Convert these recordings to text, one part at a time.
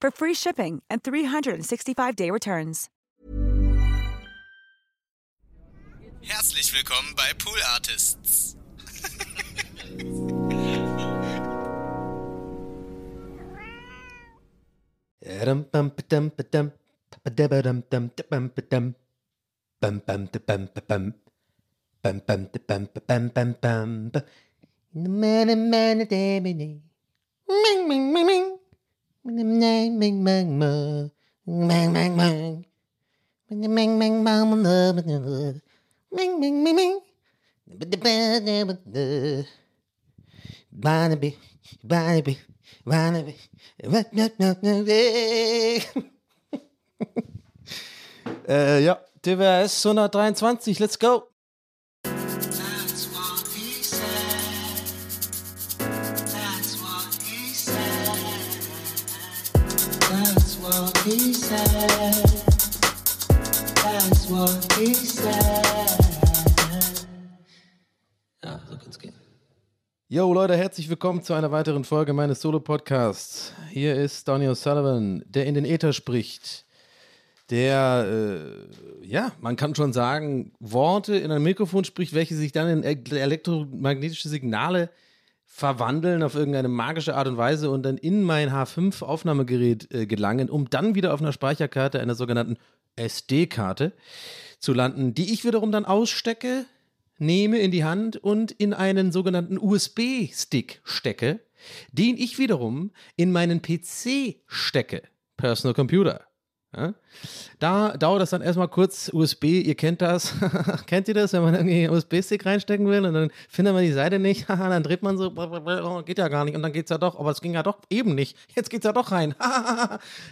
for free shipping and 365-day returns. Herzlich willkommen bei Pool Artists. Äh, ja, TWS 123, let's go. He said. That's what he said. Ja, so kann's gehen. Yo Leute, herzlich willkommen zu einer weiteren Folge meines Solo-Podcasts. Hier ist Donny O'Sullivan, der in den Äther spricht. Der, äh, ja, man kann schon sagen, Worte in ein Mikrofon spricht, welche sich dann in elektromagnetische Signale verwandeln auf irgendeine magische Art und Weise und dann in mein H5-Aufnahmegerät äh, gelangen, um dann wieder auf einer Speicherkarte, einer sogenannten SD-Karte, zu landen, die ich wiederum dann ausstecke, nehme in die Hand und in einen sogenannten USB-Stick stecke, den ich wiederum in meinen PC stecke, Personal Computer. Da dauert das dann erstmal kurz USB, ihr kennt das. kennt ihr das, wenn man irgendwie einen USB-Stick reinstecken will und dann findet man die Seite nicht, dann dreht man so, geht ja gar nicht und dann geht's ja doch, aber es ging ja doch eben nicht. Jetzt geht's ja doch rein.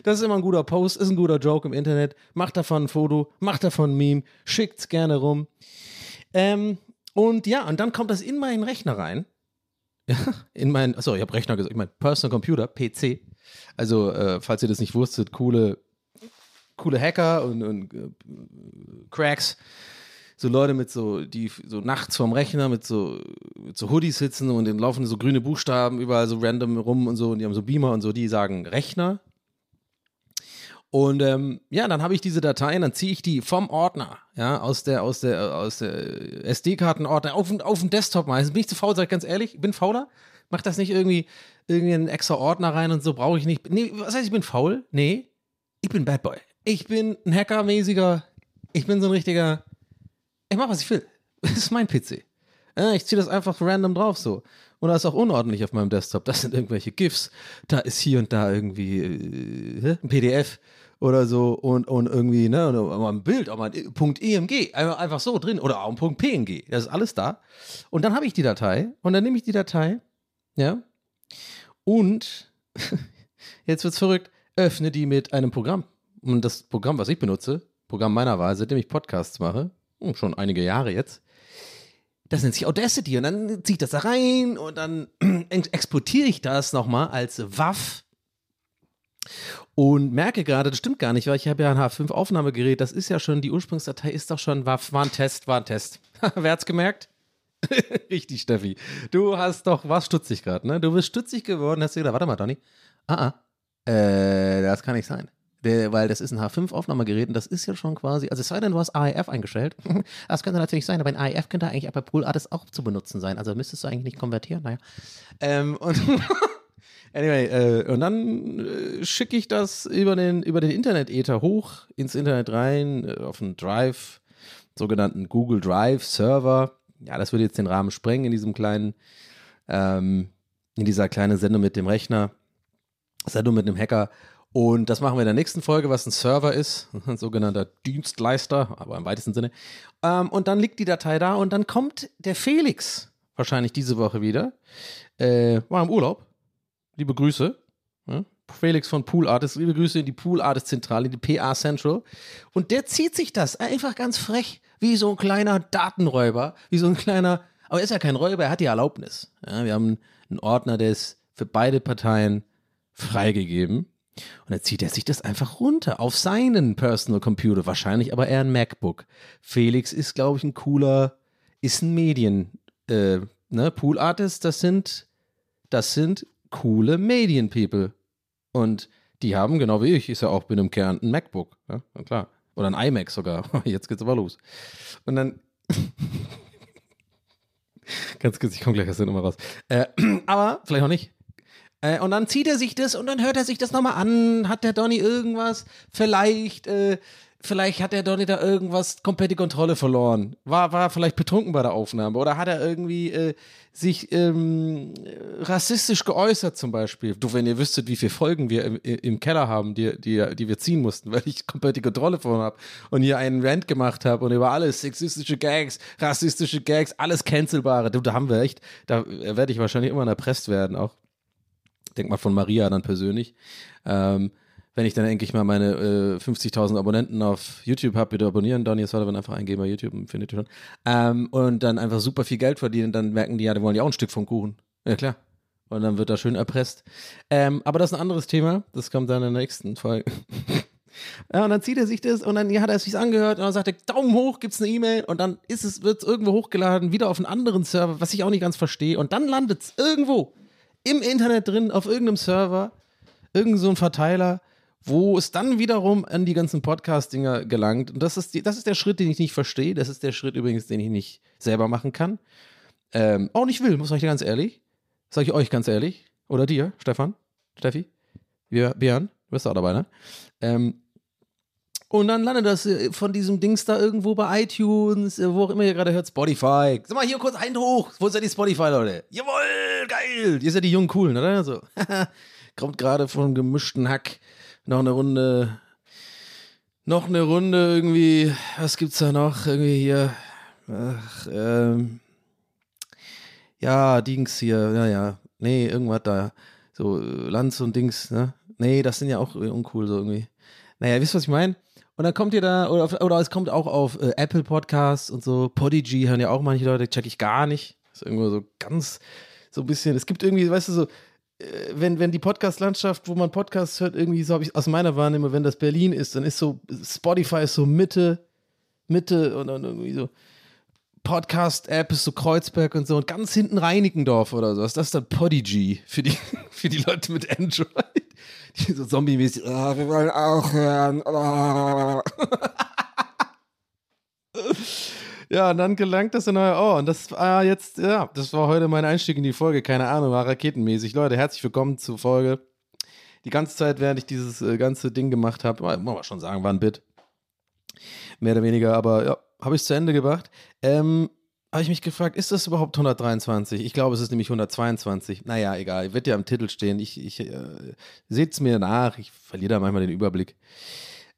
das ist immer ein guter Post, ist ein guter Joke im Internet. Macht davon ein Foto, macht davon ein Meme, schickt's gerne rum. Ähm, und ja, und dann kommt das in meinen Rechner rein. In meinen, achso, ich habe Rechner gesagt, ich meine Personal Computer, PC. Also, äh, falls ihr das nicht wusstet, coole, coole Hacker und, und äh, Cracks, so Leute mit so, die so nachts vorm Rechner mit so, mit so Hoodies sitzen und dann laufen so grüne Buchstaben überall so random rum und so und die haben so Beamer und so, die sagen Rechner. Und ähm, ja, dann habe ich diese Dateien, dann ziehe ich die vom Ordner, ja, aus der, aus der, aus der SD-Kartenordner auf, auf den Desktop meistens. Bin ich zu faul, sag ich ganz ehrlich, ich bin fauler. Mach das nicht irgendwie, irgendwie in einen extra Ordner rein und so brauche ich nicht. Nee, was heißt, ich bin faul? Nee, ich bin Bad Boy. Ich bin ein Hackermäßiger, ich bin so ein richtiger, ich mach, was ich will. Das ist mein PC. Ich ziehe das einfach random drauf so. Und das ist auch unordentlich auf meinem Desktop. Das sind irgendwelche GIFs. Da ist hier und da irgendwie äh, ein PDF oder so und, und irgendwie, ne, mal ein Bild, auch mal ein Punkt EMG, einfach, so drin oder auch ein PNG. Das ist alles da. Und dann habe ich die Datei und dann nehme ich die Datei, ja, und jetzt wird's verrückt, öffne die mit einem Programm. Und das Programm, was ich benutze, Programm meiner Wahl, seitdem ich Podcasts mache, hm, schon einige Jahre jetzt, das nennt sich Audacity und dann ziehe ich das da rein und dann exportiere ich das nochmal als WAV und merke gerade, das stimmt gar nicht, weil ich habe ja ein H5-Aufnahmegerät, das ist ja schon, die Ursprungsdatei ist doch schon, war, war ein Test, war ein Test. Wer hat's gemerkt? Richtig, Steffi. Du hast doch, was stutzig gerade, ne? Du bist stutzig geworden, hast du gedacht, warte mal, Donny. Ah, ah. Äh, das kann nicht sein. Der, weil das ist ein H5-Aufnahmegerät und das ist ja schon quasi, also es sei denn, du hast AIF eingestellt. Das könnte natürlich sein, aber ein AIF könnte eigentlich bei Pool Artist auch zu benutzen sein. Also müsstest du eigentlich nicht konvertieren, naja. Ähm, und Anyway, äh, und dann äh, schicke ich das über den, über den Internet-Ether hoch, ins Internet rein, äh, auf einen Drive, sogenannten Google Drive Server. Ja, das würde jetzt den Rahmen sprengen in diesem kleinen, ähm, in dieser kleinen Sendung mit dem Rechner, Sendung mit einem Hacker. Und das machen wir in der nächsten Folge, was ein Server ist, ein sogenannter Dienstleister, aber im weitesten Sinne. Ähm, und dann liegt die Datei da und dann kommt der Felix, wahrscheinlich diese Woche wieder, äh, war im Urlaub. Liebe Grüße. Ja? Felix von Pool Artist, liebe Grüße in die Pool Artist Zentrale, in die PA Central. Und der zieht sich das einfach ganz frech, wie so ein kleiner Datenräuber, wie so ein kleiner, aber er ist ja kein Räuber, er hat die Erlaubnis. Ja, wir haben einen Ordner, der ist für beide Parteien freigegeben. Und dann zieht er sich das einfach runter auf seinen Personal Computer, wahrscheinlich aber eher ein MacBook. Felix ist, glaube ich, ein cooler, ist ein Medien, äh, ne, Pool Artist, das sind, das sind coole Medien-People. Und die haben, genau wie ich, ist ja auch bei einem Kern ein MacBook, ja, na klar. Oder ein iMac sogar. Jetzt geht's aber los. Und dann. Ganz kurz, ich komme gleich aus der Nummer raus. Äh, aber vielleicht auch nicht. Äh, und dann zieht er sich das und dann hört er sich das nochmal an. Hat der Donny irgendwas? Vielleicht, äh, vielleicht hat der Donny da irgendwas komplett die Kontrolle verloren. War, war vielleicht betrunken bei der Aufnahme oder hat er irgendwie äh, sich ähm, rassistisch geäußert zum Beispiel. Du, wenn ihr wüsstet, wie viele Folgen wir im, im Keller haben, die, die, die wir ziehen mussten, weil ich komplett die Kontrolle verloren habe und hier einen Rant gemacht habe und über alles, sexistische Gags, rassistische Gags, alles cancelbare. Du, da haben wir echt, da werde ich wahrscheinlich immer erpresst werden auch denk mal von Maria dann persönlich. Ähm, wenn ich dann endlich mal meine äh, 50.000 Abonnenten auf YouTube habe, bitte abonnieren, Donny Sullivan einfach eingeben bei YouTube, findet ihr schon. Ähm, und dann einfach super viel Geld verdienen, dann merken die ja, die wollen ja auch ein Stück vom Kuchen. Ja, klar. Und dann wird da schön erpresst. Ähm, aber das ist ein anderes Thema, das kommt dann in der nächsten Folge. Ja, und dann zieht er sich das und dann ja, hat er es sich angehört und dann sagt er, Daumen hoch, gibt's eine E-Mail und dann ist es, wird irgendwo hochgeladen, wieder auf einen anderen Server, was ich auch nicht ganz verstehe. Und dann landet es irgendwo im Internet drin, auf irgendeinem Server, irgend so Verteiler, wo es dann wiederum an die ganzen Podcast-Dinger gelangt. Und das ist, die, das ist der Schritt, den ich nicht verstehe. Das ist der Schritt übrigens, den ich nicht selber machen kann. Ähm, auch nicht will, muss ich ganz ehrlich. Sag ich euch ganz ehrlich. Oder dir, Stefan, Steffi, wir, Björn, du bist auch dabei, ne? Ähm, und dann landet das äh, von diesem Dings da irgendwo bei iTunes, äh, wo auch immer ihr gerade hört, Spotify. Sag mal, hier kurz einen hoch. Wo ist ja die Spotify, Leute? Jawohl, geil. Ihr seid die jungen Coolen, oder? So. Kommt gerade vom gemischten Hack. Noch eine Runde. Noch eine Runde irgendwie. Was gibt's da noch? Irgendwie hier. Ach, ähm. Ja, Dings hier. Ja, ja. Nee, irgendwas da. So, äh, Lanz und Dings, ne? Nee, das sind ja auch uncool so irgendwie. Naja, wisst ihr, was ich meine? Und dann kommt ihr da, oder, oder es kommt auch auf äh, Apple Podcasts und so. Podigy hören ja auch manche Leute, check ich gar nicht. ist irgendwo so ganz, so ein bisschen, es gibt irgendwie, weißt du, so, äh, wenn, wenn die Podcast-Landschaft, wo man Podcasts hört, irgendwie so habe ich aus meiner Wahrnehmung, wenn das Berlin ist, dann ist so, Spotify ist so Mitte, Mitte und dann irgendwie so. Podcast-App ist so Kreuzberg und so und ganz hinten Reinickendorf oder so. Das ist dann Podigy für die, für die Leute mit Android. Die so zombie-mäßig, oh, wir wollen auch hören. Oh. Ja, und dann gelangt das in euer Ohr. Und das war jetzt, ja, das war heute mein Einstieg in die Folge. Keine Ahnung, war raketenmäßig. Leute, herzlich willkommen zur Folge. Die ganze Zeit, während ich dieses äh, ganze Ding gemacht habe, muss man schon sagen, war ein Bit. Mehr oder weniger, aber ja, habe ich es zu Ende gebracht. Ähm, habe ich mich gefragt, ist das überhaupt 123? Ich glaube, es ist nämlich 122. Naja, egal, wird ja am Titel stehen. Ich, ich äh, seht es mir nach. Ich verliere da manchmal den Überblick.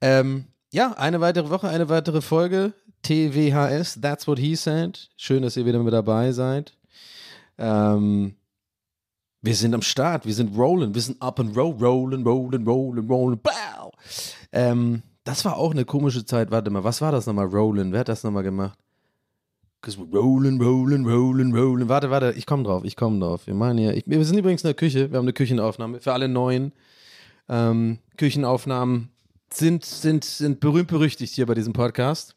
Ähm, ja, eine weitere Woche, eine weitere Folge. TWHS, That's What He Said. Schön, dass ihr wieder mit dabei seid. Ähm, wir sind am Start, wir sind rollen, wir sind up and roll, rollen, rollen, rollen, rollen, bow. Ähm, das war auch eine komische Zeit. Warte mal, was war das nochmal? Rollen, wer hat das nochmal gemacht? Cause we're rolling, rolling, rolling, rolling. Warte, warte, ich komme drauf, ich komme drauf. Wir machen hier, ich, wir sind übrigens in der Küche, wir haben eine Küchenaufnahme für alle neuen. Ähm, Küchenaufnahmen sind, sind, sind berühmt berüchtigt hier bei diesem Podcast.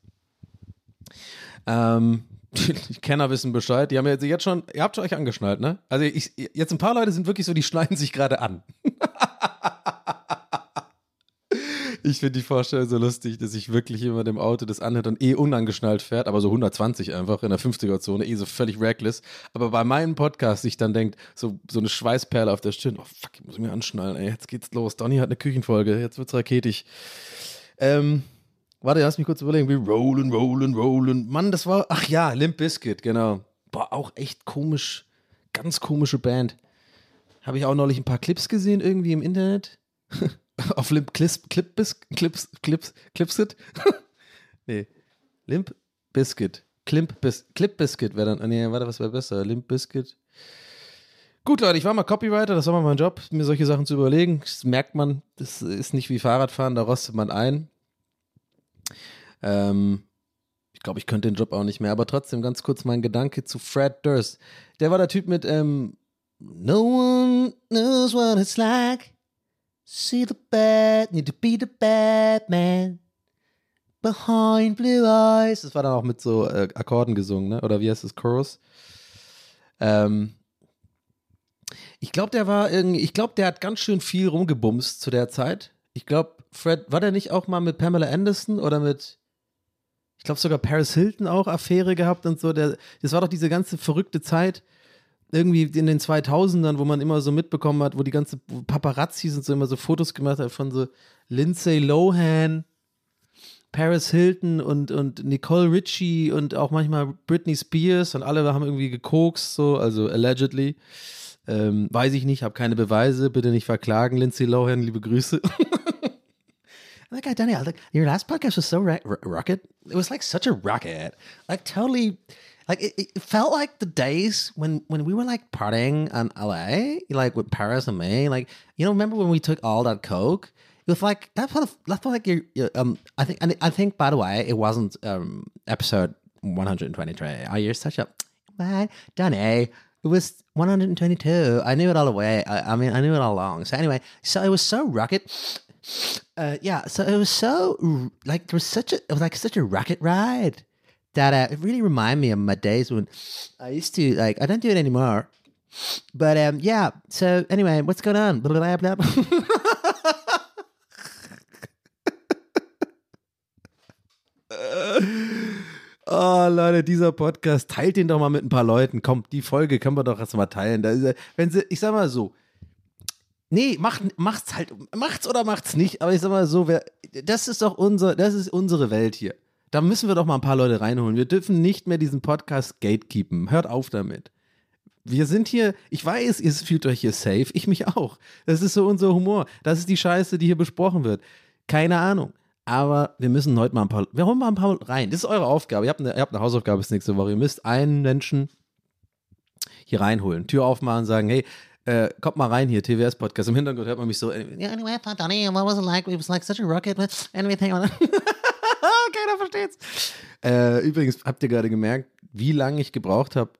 Ähm, die Kenner wissen Bescheid. Die haben jetzt, jetzt schon, ihr habt euch angeschnallt, ne? Also ich, jetzt ein paar Leute sind wirklich so, die schneiden sich gerade an. Ich finde die Vorstellung so lustig, dass ich wirklich jemand im Auto das anhört und eh unangeschnallt fährt, aber so 120 einfach in der 50er-Zone, eh so völlig reckless. Aber bei meinem Podcast sich dann denkt, so, so eine Schweißperle auf der Stirn, oh fuck, ich muss mich anschnallen, ey, jetzt geht's los. Donny hat eine Küchenfolge, jetzt wird's raketig. Ähm, warte, lass mich kurz überlegen, wie rollen, rollen, rollen. Mann, das war, ach ja, Limp Bizkit, genau. Boah, auch echt komisch, ganz komische Band. Habe ich auch neulich ein paar Clips gesehen irgendwie im Internet. Auf Limp Clips, Clip Bis, Clips, Clips, Clipsit? nee. Limp Biscuit. Klimp Bis, Clip Biscuit wäre dann. Nee, warte, was wäre besser? Limp Biscuit. Gut, Leute, ich war mal Copywriter, das war mal mein Job, mir solche Sachen zu überlegen. Das merkt man, das ist nicht wie Fahrradfahren, da rostet man ein. Ähm, ich glaube, ich könnte den Job auch nicht mehr, aber trotzdem ganz kurz mein Gedanke zu Fred Durst. Der war der Typ mit ähm, No one knows what it's like. See the bad, need to be the bad man. Behind blue eyes. Das war dann auch mit so äh, Akkorden gesungen, ne? Oder wie heißt das? Chorus? Ähm, ich glaube, der war irgendwie, ich glaube, der hat ganz schön viel rumgebumst zu der Zeit. Ich glaube, Fred, war der nicht auch mal mit Pamela Anderson oder mit, ich glaube sogar Paris Hilton auch Affäre gehabt und so. Der, das war doch diese ganze verrückte Zeit, irgendwie in den 2000ern, wo man immer so mitbekommen hat, wo die ganze Paparazzis und so immer so Fotos gemacht hat von so Lindsay Lohan, Paris Hilton und, und Nicole Richie und auch manchmal Britney Spears und alle haben irgendwie gekokst, so, also allegedly. Ähm, weiß ich nicht, habe keine Beweise, bitte nicht verklagen, Lindsay Lohan, liebe Grüße. like I Daniel, like your last podcast was so ra- ro- rocket. It was like such a rocket, like totally, like it, it felt like the days when when we were like partying in LA, like with Paris and me. Like you know, remember when we took all that coke? It was like that felt that felt like you um. I think and I think by the way, it wasn't um episode one hundred and twenty three. Oh, you're such a man, Danny. It was 122. I knew it all the way. I, I mean, I knew it all along. So anyway, so it was so rocket. Uh, yeah, so it was so like there was such a it was like such a rocket ride that uh, it really reminded me of my days when I used to like I don't do it anymore. But um, yeah. So anyway, what's going on? Blah, blah, blah. Oh, Leute, dieser Podcast, teilt den doch mal mit ein paar Leuten. Komm, die Folge können wir doch erst mal teilen. Da ist, wenn sie, ich sag mal so, nee, macht, macht's halt, macht's oder macht's nicht. Aber ich sag mal so, wer, das ist doch unser, das ist unsere Welt hier. Da müssen wir doch mal ein paar Leute reinholen. Wir dürfen nicht mehr diesen Podcast gatekeepen. Hört auf damit. Wir sind hier, ich weiß, ihr fühlt euch hier safe, ich mich auch. Das ist so unser Humor. Das ist die Scheiße, die hier besprochen wird. Keine Ahnung. Aber wir müssen heute mal ein paar, wir holen mal ein paar rein. Das ist eure Aufgabe. Ihr habt eine, ihr habt eine Hausaufgabe bis nächste Woche. Ihr müsst einen Menschen hier reinholen, Tür aufmachen, sagen, hey, äh, kommt mal rein hier, TWS-Podcast. Im Hintergrund hört man mich so, yeah, anyway, Donny, what was it like? It was like such a rocket with anything. Keiner versteht's. Äh, übrigens, habt ihr gerade gemerkt, wie lange ich gebraucht habe,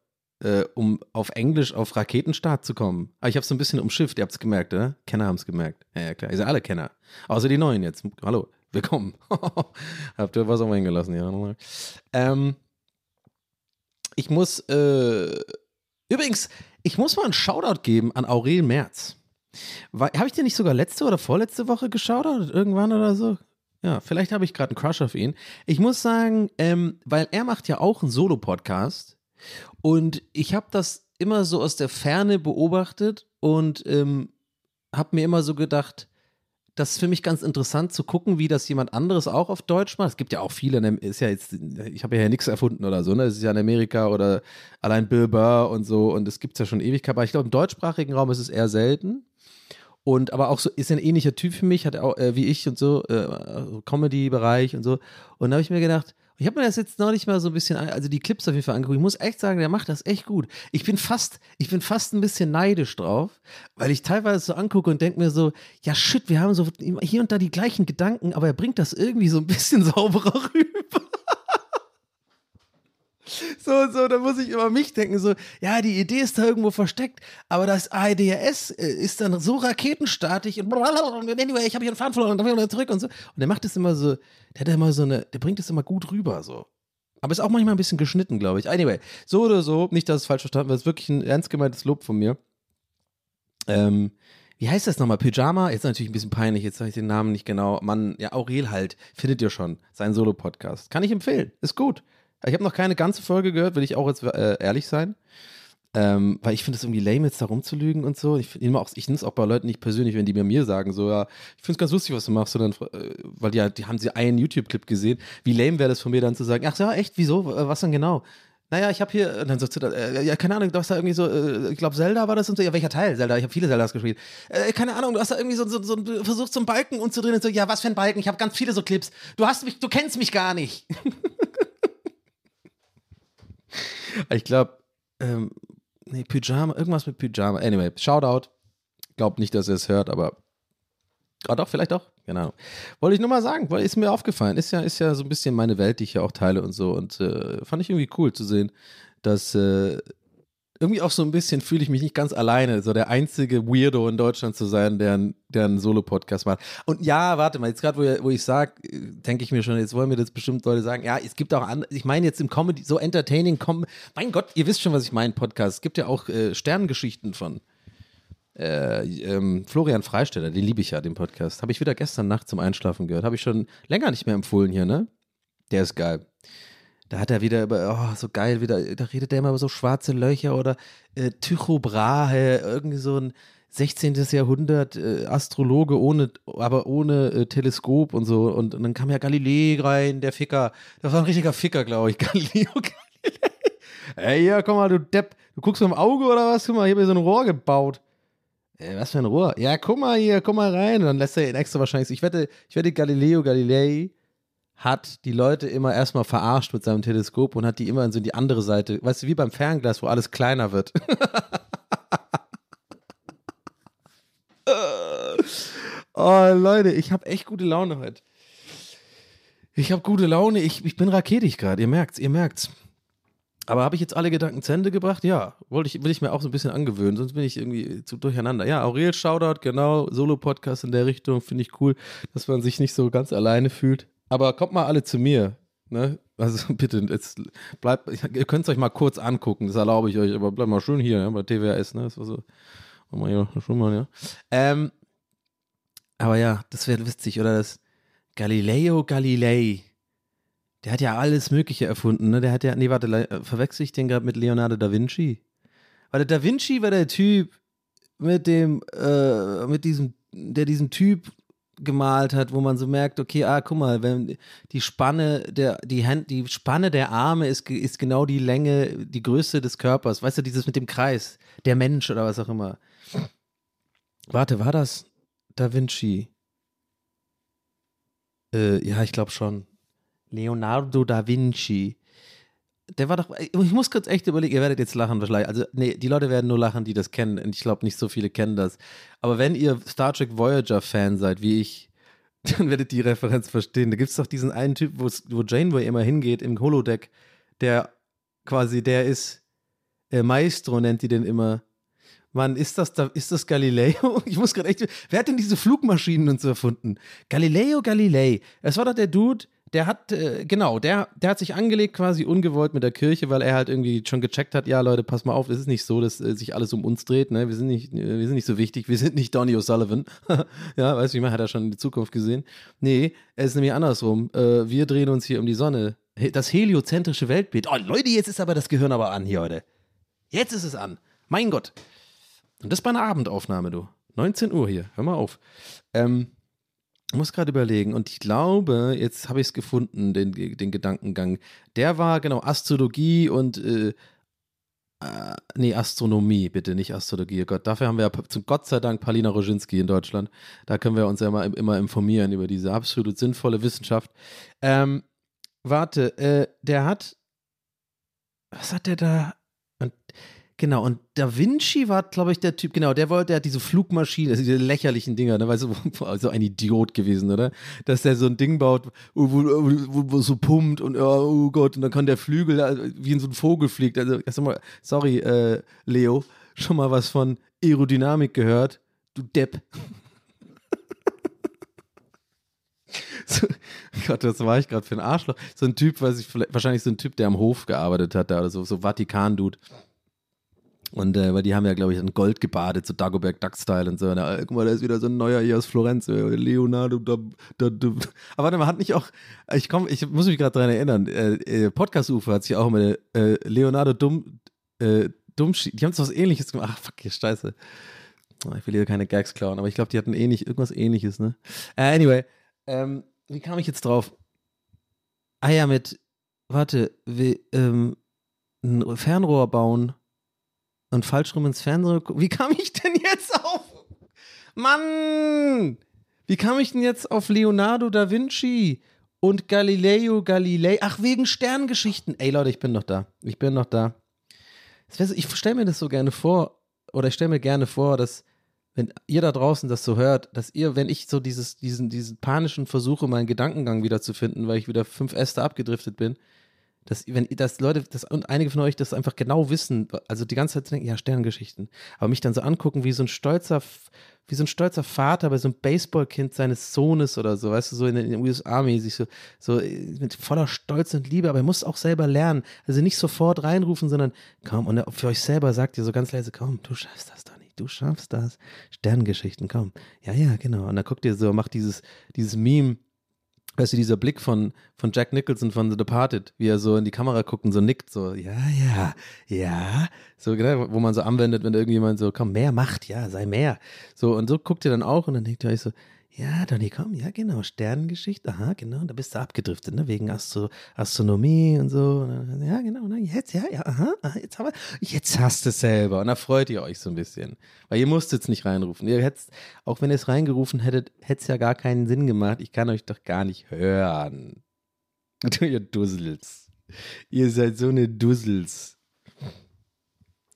äh, um auf Englisch auf Raketenstart zu kommen? Aber ich habe so ein bisschen umschifft, ihr habt es gemerkt, oder? Kenner haben es gemerkt. Ja, ja, klar. Ihr seid alle Kenner. Außer die Neuen jetzt. Hallo, willkommen. habt ihr was auch mal hingelassen, ja. nochmal. Ähm, ich muss, äh, übrigens, ich muss mal einen Shoutout geben an Aurel Merz. Habe ich dir nicht sogar letzte oder vorletzte Woche geschaut irgendwann oder so? Ja, vielleicht habe ich gerade einen Crush auf ihn. Ich muss sagen, ähm, weil er macht ja auch einen Solo-Podcast und ich habe das immer so aus der Ferne beobachtet und ähm, habe mir immer so gedacht, das ist für mich ganz interessant zu gucken, wie das jemand anderes auch auf Deutsch macht. Es gibt ja auch viele, ne, ist ja jetzt, ich habe ja nichts erfunden oder so, ne? Es ist ja in Amerika oder allein Bill Burr und so und es gibt es ja schon ewig, aber ich glaube, im deutschsprachigen Raum ist es eher selten. Und aber auch so ist ein ähnlicher Typ für mich, hat auch äh, wie ich und so, äh, Comedy-Bereich und so. Und da habe ich mir gedacht, ich habe mir das jetzt neulich mal so ein bisschen, also die Clips auf jeden Fall angeguckt. Ich muss echt sagen, der macht das echt gut. Ich bin fast, ich bin fast ein bisschen neidisch drauf, weil ich teilweise so angucke und denke mir so, ja shit, wir haben so hier und da die gleichen Gedanken, aber er bringt das irgendwie so ein bisschen sauberer rüber. So, so, da muss ich über mich denken, so, ja, die Idee ist da irgendwo versteckt, aber das ADHS äh, ist dann so raketenstartig und anyway, ich habe hier einen Faden verloren und dann zurück und so. Und der macht das immer so, der hat immer so eine, der bringt das immer gut rüber, so. Aber ist auch manchmal ein bisschen geschnitten, glaube ich. Anyway, so oder so, nicht, dass es falsch verstanden wird, ist wirklich ein ernst gemeintes Lob von mir. Ähm, wie heißt das nochmal? Pyjama? Jetzt natürlich ein bisschen peinlich, jetzt sage ich den Namen nicht genau. Mann, ja, Aurel halt, findet ihr schon, sein Solo-Podcast. Kann ich empfehlen, ist gut. Ich habe noch keine ganze Folge gehört, will ich auch jetzt äh, ehrlich sein. Ähm, weil ich finde es irgendwie lame, jetzt da rumzulügen und so. Ich, nehme auch- es auch bei Leuten nicht persönlich, wenn die bei mir sagen, so, ja, ich finde es ganz lustig, was du machst. Dann, äh, weil die, die haben sie einen YouTube-Clip gesehen. Wie lame wäre das von mir dann zu sagen, ach ja, echt, wieso? Äh, Was denn genau? Naja, ich habe hier, und dann so, äh, ja, keine Ahnung, du hast da irgendwie so, äh, ich glaube, Zelda war das und so, ja, welcher Teil? Zelda, ich habe viele Zeldas gespielt. Äh, keine Ahnung, du hast da irgendwie so, so, so versucht, so einen Balken umzudrehen und so, ja, was für ein Balken? Ich habe ganz viele so Clips. Du hast mich, du kennst mich gar nicht. ich glaube, ähm, nee, Pyjama, irgendwas mit Pyjama. Anyway, Shoutout. Glaubt nicht, dass er es hört, aber. Ah, doch, vielleicht auch. Keine Ahnung. Wollte ich nur mal sagen, weil ist mir aufgefallen. Ist ja, ist ja so ein bisschen meine Welt, die ich ja auch teile und so. Und äh, fand ich irgendwie cool zu sehen, dass äh, irgendwie auch so ein bisschen fühle ich mich nicht ganz alleine, so der einzige Weirdo in Deutschland zu sein, der, der einen Solo-Podcast macht. Und ja, warte mal, jetzt gerade, wo, wo ich sage, denke ich mir schon, jetzt wollen mir das bestimmt Leute sagen, ja, es gibt auch andere, ich meine jetzt im Comedy, so entertaining, com mein Gott, ihr wisst schon, was ich meine, Podcast. Es gibt ja auch äh, Sternengeschichten von äh, ähm, Florian Freisteller, den liebe ich ja, den Podcast. Habe ich wieder gestern Nacht zum Einschlafen gehört. Habe ich schon länger nicht mehr empfohlen hier, ne? Der ist geil. Da hat er wieder über, oh, so geil, wieder, da redet er immer über so schwarze Löcher oder äh, Tycho Brahe, irgendwie so ein 16. Jahrhundert äh, Astrologe ohne, aber ohne äh, Teleskop und so. Und, und dann kam ja Galilei rein, der Ficker. Das war ein richtiger Ficker, glaube ich. Galileo Galilei. Ey, ja, komm mal, du Depp. Du guckst mit Auge oder was? Guck mal, ich habe hier so ein Rohr gebaut. Ey, was für ein Rohr? Ja, guck mal hier, komm mal rein. Und dann lässt er ihn extra wahrscheinlich. Ich wette, ich wette, Galileo Galilei hat die Leute immer erstmal verarscht mit seinem Teleskop und hat die immer so in die andere Seite, weißt du, wie beim Fernglas, wo alles kleiner wird. oh, Leute, ich habe echt gute Laune heute. Ich habe gute Laune, ich, ich bin raketig gerade, ihr merkt's, ihr merkt's. Aber habe ich jetzt alle Gedanken zu Ende gebracht? Ja, wollte ich, will ich mir auch so ein bisschen angewöhnen, sonst bin ich irgendwie zu durcheinander. Ja, Aurel Shoutout, genau, Solo-Podcast in der Richtung, finde ich cool, dass man sich nicht so ganz alleine fühlt. Aber kommt mal alle zu mir, ne? Also bitte, jetzt bleibt, ihr könnt es euch mal kurz angucken, das erlaube ich euch, aber bleibt mal schön hier, ne, bei TWS, ne? Das war so, oh hier, schon mal, ja. Ähm, aber ja, das wäre witzig, oder das Galileo Galilei. Der hat ja alles Mögliche erfunden, ne? Der hat ja, nee, warte, äh, verwechsel ich den gerade mit Leonardo da Vinci? Weil der Da Vinci war der Typ mit dem, äh, mit diesem, der diesen Typ gemalt hat, wo man so merkt, okay, ah, guck mal, wenn die Spanne der, die Hand, die Spanne der Arme ist, ist genau die Länge, die Größe des Körpers. Weißt du, dieses mit dem Kreis, der Mensch oder was auch immer. Warte, war das Da Vinci? Äh, ja, ich glaube schon. Leonardo da Vinci. Der war doch, ich muss kurz echt überlegen, ihr werdet jetzt lachen wahrscheinlich. Also, nee, die Leute werden nur lachen, die das kennen. Und ich glaube, nicht so viele kennen das. Aber wenn ihr Star Trek Voyager-Fan seid, wie ich, dann werdet ihr die Referenz verstehen. Da gibt es doch diesen einen Typ, wo Janeway immer hingeht im Holodeck, der quasi, der ist, äh, Maestro nennt die den immer. Mann, ist das da, ist das Galileo? Ich muss gerade echt. Wer hat denn diese Flugmaschinen und so erfunden? Galileo Galilei. Es war doch der Dude, der hat, äh, genau, der, der hat sich angelegt quasi ungewollt mit der Kirche, weil er halt irgendwie schon gecheckt hat, ja Leute, pass mal auf, es ist nicht so, dass äh, sich alles um uns dreht, ne? Wir sind nicht, äh, wir sind nicht so wichtig, wir sind nicht Donny O'Sullivan. ja, weißt du, wie man hat er schon in die Zukunft gesehen. Nee, es ist nämlich andersrum. Äh, wir drehen uns hier um die Sonne. Das heliozentrische Weltbild. Oh Leute, jetzt ist aber das Gehirn aber an hier heute. Jetzt ist es an. Mein Gott. Und das bei einer Abendaufnahme, du. 19 Uhr hier. Hör mal auf. Ähm, ich muss gerade überlegen. Und ich glaube, jetzt habe ich es gefunden, den, den Gedankengang. Der war, genau, Astrologie und, äh, äh, nee, Astronomie, bitte, nicht Astrologie. Oh Gott, dafür haben wir ja zum Gott sei Dank Palina Roginski in Deutschland. Da können wir uns ja immer, immer informieren über diese absolut sinnvolle Wissenschaft. Ähm, warte, äh, der hat, was hat der da? Genau, und Da Vinci war, glaube ich, der Typ, genau, der wollte, der hat diese Flugmaschine, also diese lächerlichen Dinger, ne, weißt du, so ein Idiot gewesen, oder? Dass der so ein Ding baut, wo, wo, wo, so pumpt und oh, oh Gott, und dann kann der Flügel also, wie in so ein Vogel fliegt. Also, erst mal, sorry, äh, Leo, schon mal was von Aerodynamik gehört? Du Depp. So, Gott, was war ich gerade für ein Arschloch? So ein Typ, weiß ich, wahrscheinlich so ein Typ, der am Hof gearbeitet hat, da oder so, so Vatikan-Dude. Und äh, weil die haben ja, glaube ich, in Gold gebadet, so Dagobert Duck-Style und so. Na, guck mal, da ist wieder so ein neuer hier aus Florenz, äh, Leonardo. Da, da, da. Aber warte, man hat nicht auch, ich komm, ich muss mich gerade dran erinnern, äh, äh, Podcast-UFO hat sich auch mal äh, Leonardo Dumm, äh, Dummschi, die haben so was ähnliches gemacht. Ach, fuck, hier, scheiße. Oh, Ich will hier keine Gags klauen, aber ich glaube, die hatten ähnlich, irgendwas ähnliches, ne? Äh, anyway, ähm, wie kam ich jetzt drauf? Ah ja, mit, warte, wie, ähm, ein Fernrohr bauen und falsch rum ins Fernrohr. gu- Wie kam ich denn jetzt auf? Mann! Wie kam ich denn jetzt auf Leonardo da Vinci und Galileo Galilei? Ach, wegen Sterngeschichten. Ey Leute, ich bin noch da. Ich bin noch da. Ich stelle mir das so gerne vor, oder ich stelle mir gerne vor, dass, wenn ihr da draußen das so hört, dass ihr, wenn ich so dieses, diesen, diesen panischen Versuche, meinen Gedankengang wiederzufinden, weil ich wieder fünf Äste abgedriftet bin, dass, wenn dass Leute, das, und einige von euch das einfach genau wissen, also die ganze Zeit denken, ja, Sterngeschichten, aber mich dann so angucken, wie so ein stolzer, wie so ein stolzer Vater bei so einem Baseballkind seines Sohnes oder so, weißt du, so in den USA mäßig, so, so äh, mit voller Stolz und Liebe, aber ihr müsst auch selber lernen. Also nicht sofort reinrufen, sondern komm, und für euch selber sagt ihr so ganz leise, komm, du schaffst das, Donny, du schaffst das. Sterngeschichten, komm. Ja, ja, genau. Und dann guckt ihr so, macht dieses, dieses Meme, weißt du, dieser Blick von, von Jack Nicholson von The Departed, wie er so in die Kamera guckt und so nickt, so, ja, ja, ja, so, genau, wo man so anwendet, wenn irgendjemand so, komm, mehr macht, ja, sei mehr. So, und so guckt ihr dann auch und dann denkt ihr euch so, ja, Donny, komm, ja, genau, Sternengeschichte, aha, genau, da bist du abgedriftet, ne, wegen Astro Astronomie und so. Dann, Ja, genau, na, jetzt, ja, ja, aha, jetzt aber, jetzt hast du es selber. Und da freut ihr euch so ein bisschen. Weil ihr musstet es nicht reinrufen. Ihr hättet, auch wenn ihr es reingerufen hättet, hätte es ja gar keinen Sinn gemacht. Ich kann euch doch gar nicht hören. Du, ihr Dussels. Ihr seid so eine Dussels.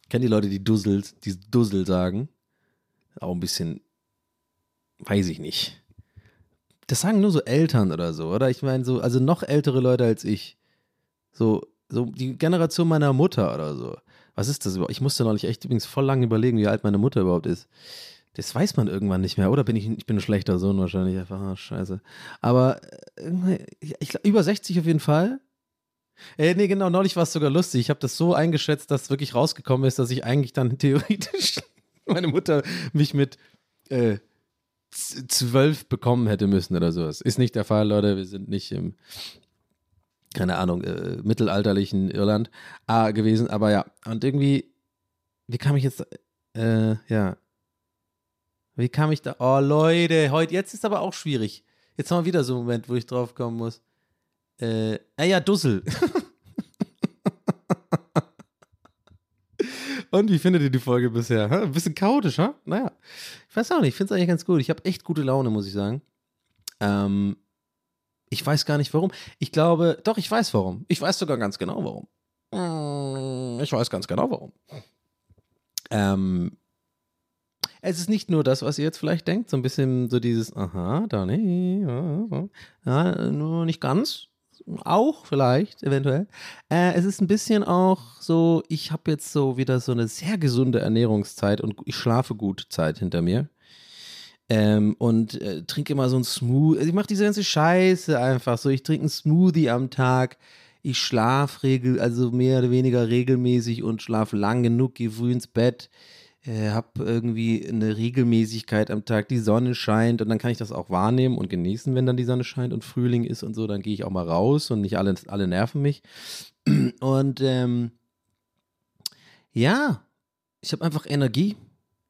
Kennt die Leute, die Dussels, die Dussel sagen? Auch ein bisschen, weiß ich nicht. Das sagen nur so Eltern oder so, oder? Ich meine, so, also noch ältere Leute als ich. So, so die Generation meiner Mutter oder so. Was ist das überhaupt? Ich musste neulich echt übrigens voll lange überlegen, wie alt meine Mutter überhaupt ist. Das weiß man irgendwann nicht mehr. Oder bin ich, ich bin ein schlechter Sohn wahrscheinlich einfach. Ah, scheiße. Aber äh, ich, über 60 auf jeden Fall. Äh, nee, genau, neulich war es sogar lustig. Ich habe das so eingeschätzt, dass wirklich rausgekommen ist, dass ich eigentlich dann theoretisch meine Mutter mich mit äh, zwölf bekommen hätte müssen oder sowas. Ist nicht der Fall, Leute. Wir sind nicht im, keine Ahnung, äh, mittelalterlichen Irland ah, gewesen. Aber ja, und irgendwie, wie kam ich jetzt, äh, ja. Wie kam ich da? Oh, Leute, heute, jetzt ist aber auch schwierig. Jetzt haben wir wieder so einen Moment, wo ich drauf kommen muss. Äh, ah ja, Dussel. Und wie findet ihr die Folge bisher? Ein bisschen chaotisch, ha? Naja. Ich weiß auch nicht, ich finde es eigentlich ganz gut. Ich habe echt gute Laune, muss ich sagen. Ähm, ich weiß gar nicht warum. Ich glaube, doch, ich weiß warum. Ich weiß sogar ganz genau warum. Mm, Ich weiß ganz genau warum. Ähm, es ist nicht nur das, was ihr jetzt vielleicht denkt, so ein bisschen so dieses, aha, da nee, ja, nur nicht ganz. Auch vielleicht, eventuell. Äh, es ist ein bisschen auch so, ich habe jetzt so wieder so eine sehr gesunde Ernährungszeit und ich schlafe gut Zeit hinter mir. Ähm, und äh, trinke immer so ein Smoothie. Ich mache diese ganze Scheiße einfach so. Ich trinke einen Smoothie am Tag. Ich schlafe regel, also mehr oder weniger regelmäßig und schlafe lang genug, gehe früh ins Bett, äh, habe irgendwie eine Regelmäßigkeit am Tag. Die Sonne scheint und dann kann ich das auch wahrnehmen und genießen, wenn dann die Sonne scheint und Frühling ist und so. Dann gehe ich auch mal raus und nicht alle, alle nerven mich. Und ähm, ja, ich habe einfach Energie.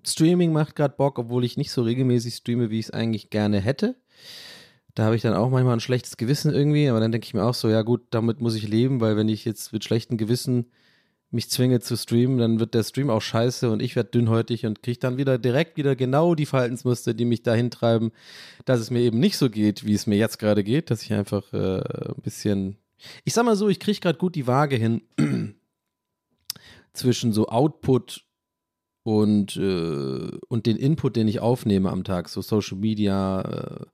Streaming macht gerade Bock, obwohl ich nicht so regelmäßig streame, wie ich es eigentlich gerne hätte. Da habe ich dann auch manchmal ein schlechtes Gewissen irgendwie, aber dann denke ich mir auch so, ja gut, damit muss ich leben, weil wenn ich jetzt mit schlechtem Gewissen mich zwinge zu streamen, dann wird der Stream auch scheiße und ich werde dünnhäutig und kriege dann wieder direkt wieder genau die Verhaltensmuster, die mich dahin treiben, dass es mir eben nicht so geht, wie es mir jetzt gerade geht, dass ich einfach äh, ein bisschen, ich sag mal so, ich kriege gerade gut die Waage hin zwischen so Output und, äh, und den Input, den ich aufnehme am Tag, so Social Media, äh,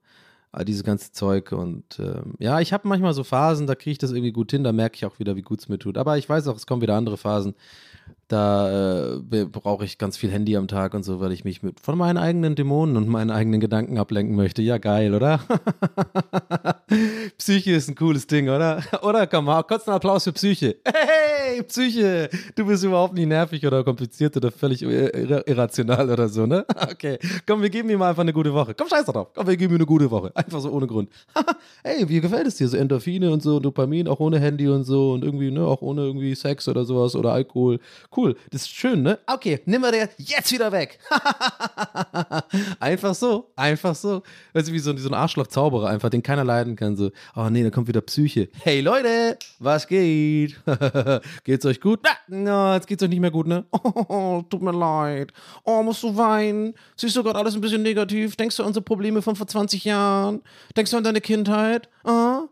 dieses ganze Zeug. Und ähm, ja, ich habe manchmal so Phasen, da kriege ich das irgendwie gut hin, da merke ich auch wieder, wie gut es mir tut. Aber ich weiß auch, es kommen wieder andere Phasen. Da äh, brauche ich ganz viel Handy am Tag und so, weil ich mich mit von meinen eigenen Dämonen und meinen eigenen Gedanken ablenken möchte. Ja, geil, oder? Psyche ist ein cooles Ding, oder? Oder komm mal, kurz einen Applaus für Psyche. Hey! Hey, Psyche, du bist überhaupt nicht nervig oder kompliziert oder völlig ir irrational oder so, ne? Okay, komm, wir geben ihm einfach eine gute Woche. Komm, scheiß drauf. Komm, wir geben ihm eine gute Woche. Einfach so ohne Grund. hey, wie gefällt es dir? So Endorphine und so, Dopamin, auch ohne Handy und so und irgendwie, ne, auch ohne irgendwie Sex oder sowas oder Alkohol. Cool, das ist schön, ne? Okay, nimm wir der jetzt wieder weg. einfach so, einfach so. Weißt du, wie so, so ein Arschloch-Zauberer einfach, den keiner leiden kann. So, oh nee, da kommt wieder Psyche. Hey Leute, was geht? Geht's euch gut? Na, jetzt geht's euch nicht mehr gut, ne? Oh, tut mir leid. Oh, musst du weinen? Siehst du gerade alles ein bisschen negativ? Denkst du an unsere Probleme von vor 20 Jahren? Denkst du an deine Kindheit? Ah?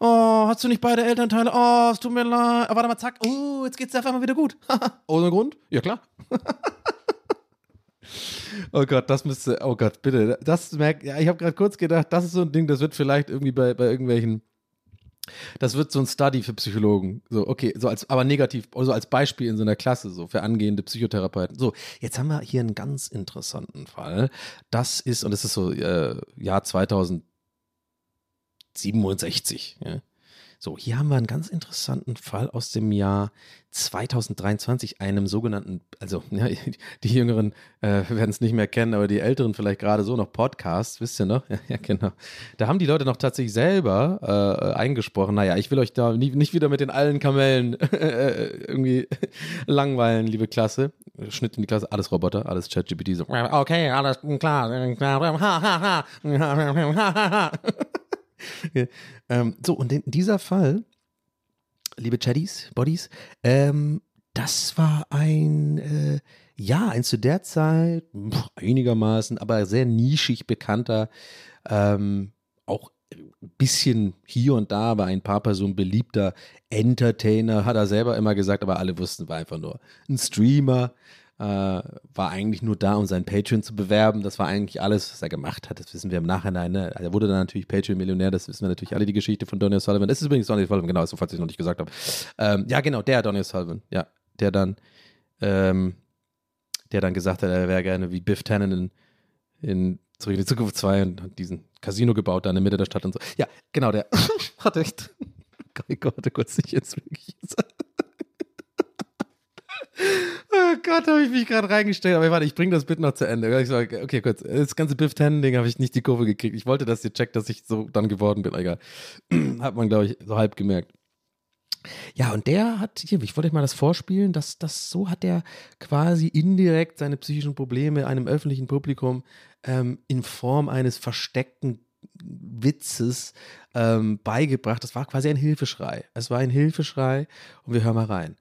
Oh, hast du nicht beide Elternteile? Oh, es tut mir leid. Oh, warte mal, zack. Oh, jetzt geht's dir auf einmal wieder gut. Ohne Grund? Ja, klar. Oh Gott, das müsste, oh Gott, bitte. Das merkt, ja, ich habe gerade kurz gedacht, das ist so ein Ding, das wird vielleicht irgendwie bei, bei irgendwelchen, das wird so ein Study für Psychologen. So, okay, so als, aber negativ, also als Beispiel in so einer Klasse, so für angehende Psychotherapeuten. So, jetzt haben wir hier einen ganz interessanten Fall. Das ist, und das ist so äh, Jahr 2067, ja. So, hier haben wir einen ganz interessanten Fall aus dem Jahr 2023, einem sogenannten, also ja, die Jüngeren äh, werden es nicht mehr kennen, aber die Älteren vielleicht gerade so noch Podcasts, wisst ihr noch? Ja, ja, genau. Da haben die Leute noch tatsächlich selber äh, eingesprochen. Naja, ich will euch da nie, nicht wieder mit den allen Kamellen äh, irgendwie langweilen, liebe Klasse. Schnitt in die Klasse, alles Roboter, alles ChatGPT, so, okay, alles klar, klar, ha, ha, ha. Ähm, so, und in dieser Fall, liebe Chaddies, Bodies, ähm, das war ein, äh, ja, ein zu der Zeit pff, einigermaßen, aber sehr nischig bekannter, ähm, auch ein bisschen hier und da bei ein paar Personen beliebter Entertainer, hat er selber immer gesagt, aber alle wussten, war einfach nur ein Streamer, äh, war eigentlich nur da, um sein Patreon zu bewerben. Das war eigentlich alles, was er gemacht hat. Das wissen wir im Nachhinein. Ne? Er wurde dann natürlich Patreon-Millionär. Das wissen wir natürlich alle, die Geschichte von Donny Sullivan. Das ist übrigens Donny Sullivan, genau, so, falls ich noch nicht gesagt habe. Ähm, ja, genau, der Donny Sullivan. Ja, der dann, ähm, der dann gesagt hat, er wäre gerne wie Biff Tannen in, in Zurück in die Zukunft 2 und hat diesen Casino gebaut da in der Mitte der Stadt und so. Ja, genau, der hat echt. Warte kurz nicht jetzt wirklich. Oh Gott, habe ich mich gerade reingestellt. Aber warte, ich bringe das bitte noch zu Ende. Ich sag, okay, kurz. Das ganze Biff Tannen-Ding habe ich nicht die Kurve gekriegt. Ich wollte, dass ihr checkt, dass ich so dann geworden bin. Egal. Hat man, glaube ich, so halb gemerkt. Ja, und der hat, hier, ich wollte euch mal das vorspielen, dass das so hat er quasi indirekt seine psychischen Probleme einem öffentlichen Publikum ähm, in Form eines versteckten Witzes ähm, beigebracht. Das war quasi ein Hilfeschrei. Es war ein Hilfeschrei und wir hören mal rein.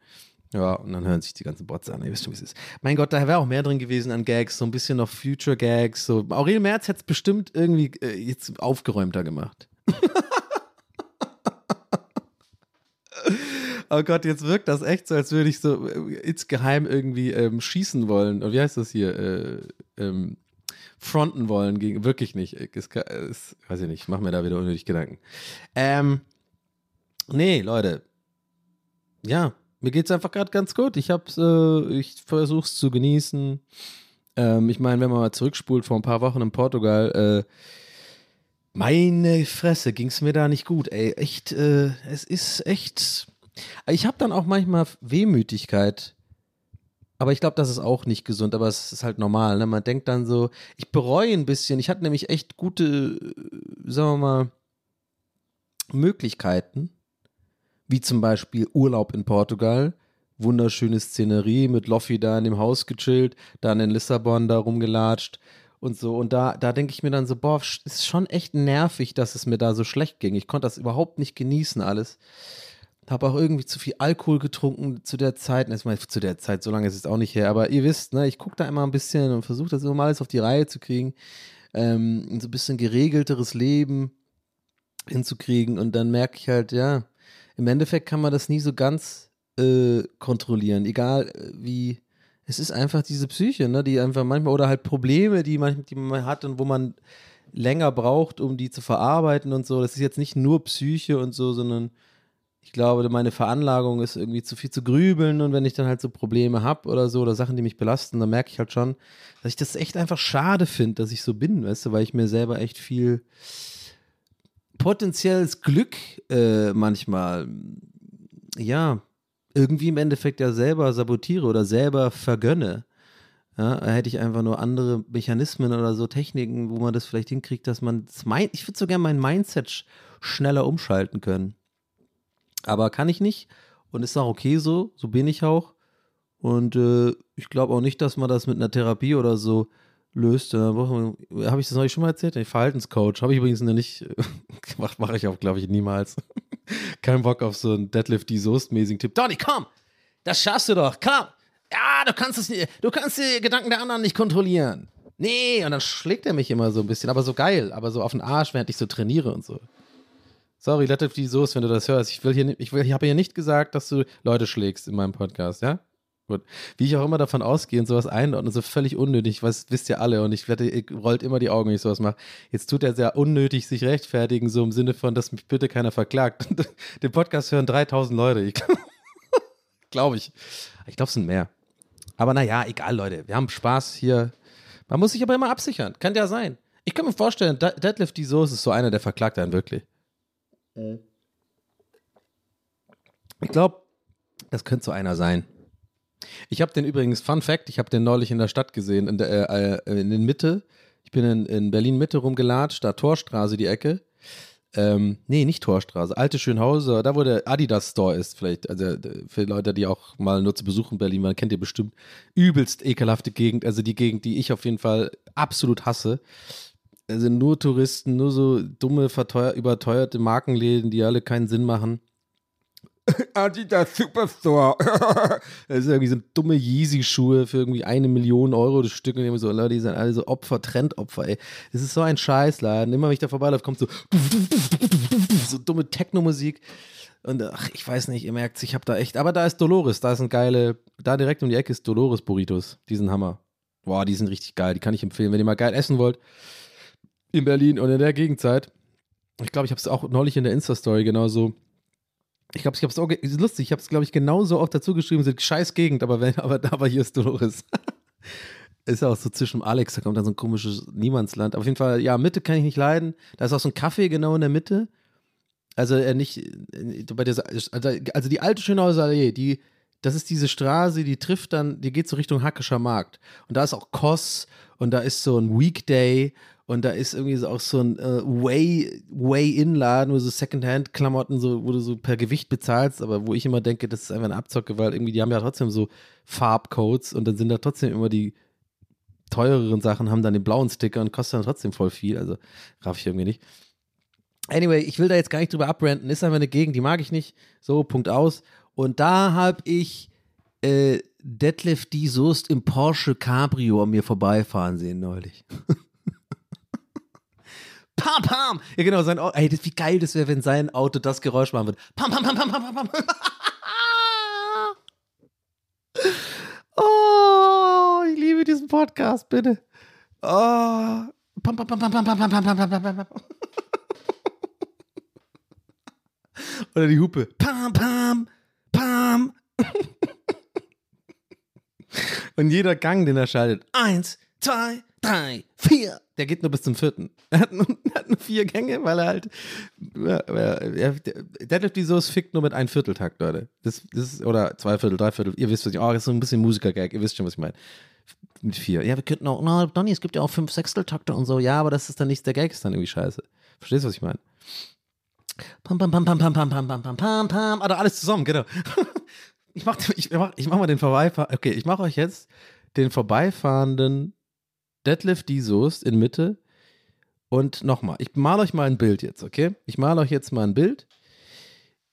Ja, und dann hören sich die ganzen Bots an. Ihr wisst schon, wie es ist. Mein Gott, da wäre auch mehr drin gewesen an Gags, so ein bisschen noch Future Gags. So. Aurel Merz hätte es bestimmt irgendwie äh, jetzt aufgeräumter gemacht. oh Gott, jetzt wirkt das echt so, als würde ich so äh, insgeheim irgendwie ähm, schießen wollen. Und wie heißt das hier? Äh, ähm, fronten wollen gegen. Wirklich nicht. Es, es, weiß ich nicht, ich mache mir da wieder unnötig Gedanken. Ähm, nee, Leute. Ja, mir geht es einfach gerade ganz gut. Ich hab's, äh, ich versuche es zu genießen. Ähm, ich meine, wenn man mal zurückspult vor ein paar Wochen in Portugal, äh, meine Fresse, ging es mir da nicht gut, ey. Echt, äh, es ist echt. Ich habe dann auch manchmal Wehmütigkeit. Aber ich glaube, das ist auch nicht gesund, aber es ist halt normal. Ne? Man denkt dann so, ich bereue ein bisschen. Ich hatte nämlich echt gute, äh, sagen wir mal, Möglichkeiten wie zum Beispiel Urlaub in Portugal. Wunderschöne Szenerie mit Loffi da in dem Haus gechillt, dann in Lissabon da rumgelatscht und so. Und da, da denke ich mir dann so, boah, ist schon echt nervig, dass es mir da so schlecht ging. Ich konnte das überhaupt nicht genießen alles. Habe auch irgendwie zu viel Alkohol getrunken zu der Zeit. Erstmal zu der Zeit, so lange ist es auch nicht her. Aber ihr wisst, ne, ich gucke da immer ein bisschen und versuche das immer alles auf die Reihe zu kriegen. Ähm, so ein bisschen geregelteres Leben hinzukriegen. Und dann merke ich halt, ja, im Endeffekt kann man das nie so ganz äh, kontrollieren, egal äh, wie. Es ist einfach diese Psyche, ne, die einfach manchmal oder halt Probleme, die man, die man hat und wo man länger braucht, um die zu verarbeiten und so. Das ist jetzt nicht nur Psyche und so, sondern ich glaube, meine Veranlagung ist irgendwie zu viel zu grübeln und wenn ich dann halt so Probleme habe oder so oder Sachen, die mich belasten, dann merke ich halt schon, dass ich das echt einfach schade finde, dass ich so bin, weißt du, weil ich mir selber echt viel potenzielles Glück äh, manchmal, ja, irgendwie im Endeffekt ja selber sabotiere oder selber vergönne. Ja, hätte ich einfach nur andere Mechanismen oder so Techniken, wo man das vielleicht hinkriegt, dass man das mein, ich würde so gerne mein Mindset sch schneller umschalten können. Aber kann ich nicht und ist auch okay so, so bin ich auch. Und äh, ich glaube auch nicht, dass man das mit einer Therapie oder so löst. Habe ich das neulich schon mal erzählt? Den Verhaltenscoach habe ich übrigens noch nicht gemacht, mache ich auch, glaube ich, niemals. Kein Bock auf so einen Deadlift die Soest-mäßigen Tipp. Donny, komm! Das schaffst du doch, komm! Ja, du kannst es nicht, du kannst die Gedanken der anderen nicht kontrollieren. Nee, und dann schlägt er mich immer so ein bisschen, aber so geil, aber so auf den Arsch, während ich so trainiere und so. Sorry, Deadlift die wenn du das hörst. Ich will hier, ich ich habe hier nicht gesagt, dass du Leute schlägst in meinem Podcast, ja? Gut. Wie ich auch immer davon ausgehe und sowas einordne, so völlig unnötig, was wisst ihr alle und ich werde, ihr rollt immer die Augen, wenn ich sowas mache. Jetzt tut er sehr unnötig sich rechtfertigen, so im Sinne von, dass mich bitte keiner verklagt. Den Podcast hören 3000 Leute. glaube ich. Ich glaube, es sind mehr. Aber naja, egal, Leute. Wir haben Spaß hier. Man muss sich aber immer absichern. Kann ja sein. Ich kann mir vorstellen, De- Deadlift die Soße ist so einer, der verklagt einen wirklich. Ich glaube, das könnte so einer sein. Ich habe den übrigens, Fun Fact, ich habe den neulich in der Stadt gesehen, in der äh, äh, in den Mitte. Ich bin in, in Berlin Mitte rumgelatscht, da Torstraße die Ecke. Ähm, nee, nicht Torstraße, alte Schönhauser, da wo der Adidas Store ist, vielleicht. Also äh, für Leute, die auch mal nur zu Besuch in Berlin waren, kennt ihr bestimmt. Übelst ekelhafte Gegend, also die Gegend, die ich auf jeden Fall absolut hasse. Also nur Touristen, nur so dumme, überteuerte Markenläden, die alle keinen Sinn machen. Adidas Superstore. das ist irgendwie so dumme Yeezy-Schuhe für irgendwie eine Million Euro das Stück. Und immer so, Leute, die sind alle so Opfer, Trendopfer, ey. Das ist so ein Scheißladen. Immer wenn ich da vorbeiläufe, kommt so, so dumme Techno-Musik. Und ach, ich weiß nicht, ihr merkt, ich habe da echt, aber da ist Dolores, da ist ein geile, da direkt um die Ecke ist Dolores Burritos. Die sind Hammer. Boah, die sind richtig geil, die kann ich empfehlen. Wenn ihr mal geil essen wollt, in Berlin und in der Gegenzeit. Ich glaube, ich habe es auch neulich in der Insta-Story genauso ich glaube, ich habe es auch, lustig, ich habe es, glaube ich, genauso auch dazu geschrieben, so scheiß Gegend, aber, wenn, aber, aber hier ist Dolores. ist ja auch so zwischen Alex, da kommt dann so ein komisches Niemandsland. Auf jeden Fall, ja, Mitte kann ich nicht leiden. Da ist auch so ein Café genau in der Mitte. Also äh, nicht, äh, bei der, also, also die alte Schönhauser die, das ist diese Straße, die trifft dann, die geht so Richtung Hackischer Markt. Und da ist auch Koss und da ist so ein Weekday und da ist irgendwie so auch so ein äh, Way, Way-In-Laden, wo so Secondhand-Klamotten, so, wo du so per Gewicht bezahlst, aber wo ich immer denke, das ist einfach eine Abzocke, weil irgendwie die haben ja trotzdem so Farbcodes und dann sind da trotzdem immer die teureren Sachen, haben dann den blauen Sticker und kosten dann trotzdem voll viel. Also raff ich irgendwie nicht. Anyway, ich will da jetzt gar nicht drüber abrenten. Ist einfach eine Gegend, die mag ich nicht. So, Punkt aus. Und da habe ich äh, Detlef die Soest im Porsche Cabrio an mir vorbeifahren sehen neulich. pam, pam. Ja, genau, sein Auto. Ey, das, wie geil das wäre, wenn sein Auto das Geräusch machen würde. Pam, pam, pam, pam, pam, pam, pam. oh, ich liebe diesen Podcast, bitte. Oh. Pam, pam, pam, pam, pam, pam, pam, pam, pam, pam, pam. Oder die Hupe. Pam, pam, pam. Und jeder Gang, den er schaltet. Eins, zwei, drei, vier. Der geht nur bis zum vierten. Er hat nur, hat nur vier Gänge, weil er halt. Er, Deadlift die Soße fickt nur mit einem Vierteltakt, Leute. Das, das oder zwei Viertel, drei Viertel. Ihr wisst, was ich. Oh, das ist so ein bisschen Musiker-Gag. Ihr wisst schon, was ich meine. Mit vier. Ja, wir könnten auch. Na, Donny, es gibt ja auch fünf Sechsteltakte und so. Ja, aber das ist dann nicht der Gag, ist dann irgendwie scheiße. Verstehst du, was ich meine? Pam, pam, pam, pam, pam, pam, pam, pam, pam, pam, pam. Oder alles zusammen, genau. Ich mach, ich mach, ich mach mal den Vorbeifahren. Okay, ich mache euch jetzt den vorbeifahrenden Deadlift die Soest in Mitte. Und nochmal, ich male euch mal ein Bild jetzt, okay? Ich male euch jetzt mal ein Bild.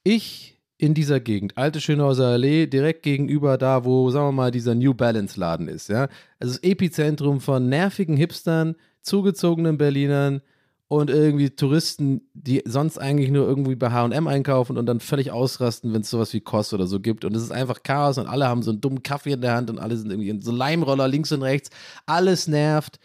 Ich in dieser Gegend, alte Schönhauser Allee, direkt gegenüber da, wo, sagen wir mal, dieser New Balance Laden ist, ja? Also das Epizentrum von nervigen Hipstern, zugezogenen Berlinern, und irgendwie Touristen, die sonst eigentlich nur irgendwie bei H&M einkaufen und dann völlig ausrasten, wenn es sowas wie Kost oder so gibt und es ist einfach Chaos und alle haben so einen dummen Kaffee in der Hand und alle sind irgendwie in so Leimroller links und rechts, alles nervt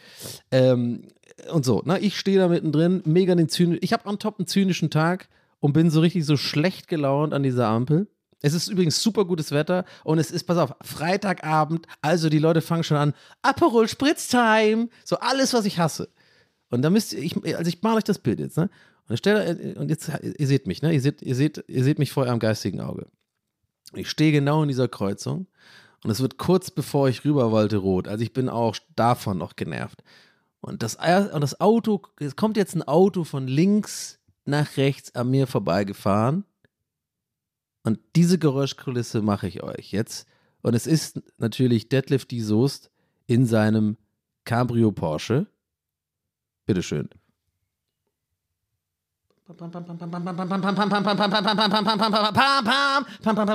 ähm, und so. Ne? Ich stehe da mittendrin, mega den Zynisch, ich habe on top einen zynischen Tag und bin so richtig so schlecht gelaunt an dieser Ampel. Es ist übrigens super gutes Wetter und es ist, pass auf, Freitagabend, also die Leute fangen schon an, Aperol Spritztime, so alles, was ich hasse. Und da müsst ihr, ich, also ich male euch das Bild jetzt, ne? Und, stell, und jetzt, ihr seht mich, ne? Ihr seht, ihr, seht, ihr seht mich vor eurem geistigen Auge. Ich stehe genau in dieser Kreuzung und es wird kurz bevor ich rüber wollte rot. Also ich bin auch davon noch genervt. Und das, und das Auto, es kommt jetzt ein Auto von links nach rechts an mir vorbeigefahren. Und diese Geräuschkulisse mache ich euch jetzt. Und es ist natürlich Deadlift die Soest in seinem Cabrio Porsche. Bitteschön.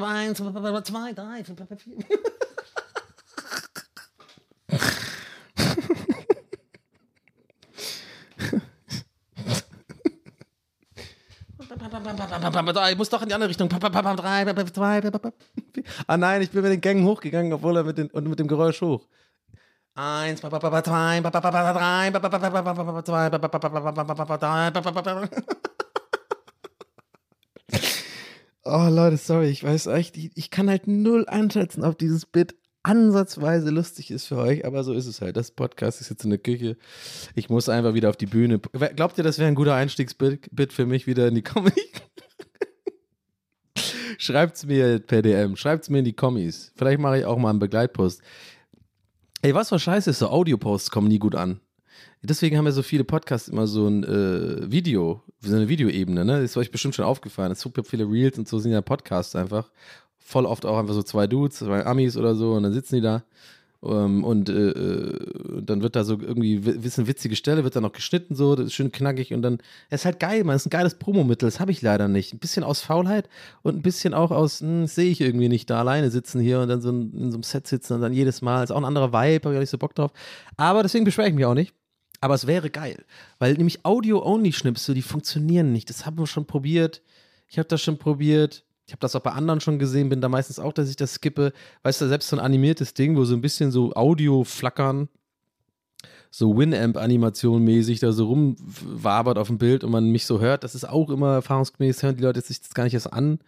Eins, zwei, drei, vier. Ich muss doch in die andere Richtung. Ah nein, ich bin mit den Gängen hochgegangen, obwohl er mit, den, und mit dem Geräusch hoch. Eins, zwei, drei. Oh Leute, sorry, ich weiß echt, ich, ich kann halt null einschätzen, ob dieses Bit ansatzweise lustig ist für euch, aber so ist es halt. Das Podcast ist jetzt in der Küche. Ich muss einfach wieder auf die Bühne. Glaubt ihr, das wäre ein guter Einstiegsbit für mich wieder in die Comedy? Schreibt's mir per DM, schreibt's mir in die Kommis. Vielleicht mache ich auch mal einen Begleitpost. Ey, was für scheiße ist, so Audioposts kommen nie gut an. Deswegen haben ja so viele Podcasts immer so ein äh, Video, so eine Videoebene, ne? Das ist euch bestimmt schon aufgefallen. Es gibt viele Reels und so sind ja Podcasts einfach. Voll oft auch einfach so zwei Dudes, zwei Amis oder so und dann sitzen die da. Um, und äh, äh dann wird da so irgendwie wissen witzige Stelle, wird da noch geschnitten, so, das ist schön knackig und dann, ist halt geil, man, ist ein geiles Promomittel, das habe ich leider nicht. Ein bisschen aus Faulheit und ein bisschen auch aus, hm, sehe ich irgendwie nicht da alleine sitzen hier und dann so in, in so einem Set sitzen und dann jedes Mal, ist auch ein anderer Vibe, habe ich auch nicht so Bock drauf. Aber deswegen beschwere ich mich auch nicht. Aber es wäre geil, weil nämlich Audio-Only-Schnipsel, die funktionieren nicht. Das haben wir schon probiert. Ich habe das schon probiert. Ich habe das auch bei anderen schon gesehen, bin da meistens auch, dass ich das skippe. Weißt du, selbst so ein animiertes Ding, wo so ein bisschen so Audio flackern, so Winamp-Animation mäßig da so rumwabert auf dem Bild und man mich so hört, das ist auch immer erfahrungsgemäß, hören die Leute sich das gar nicht erst an.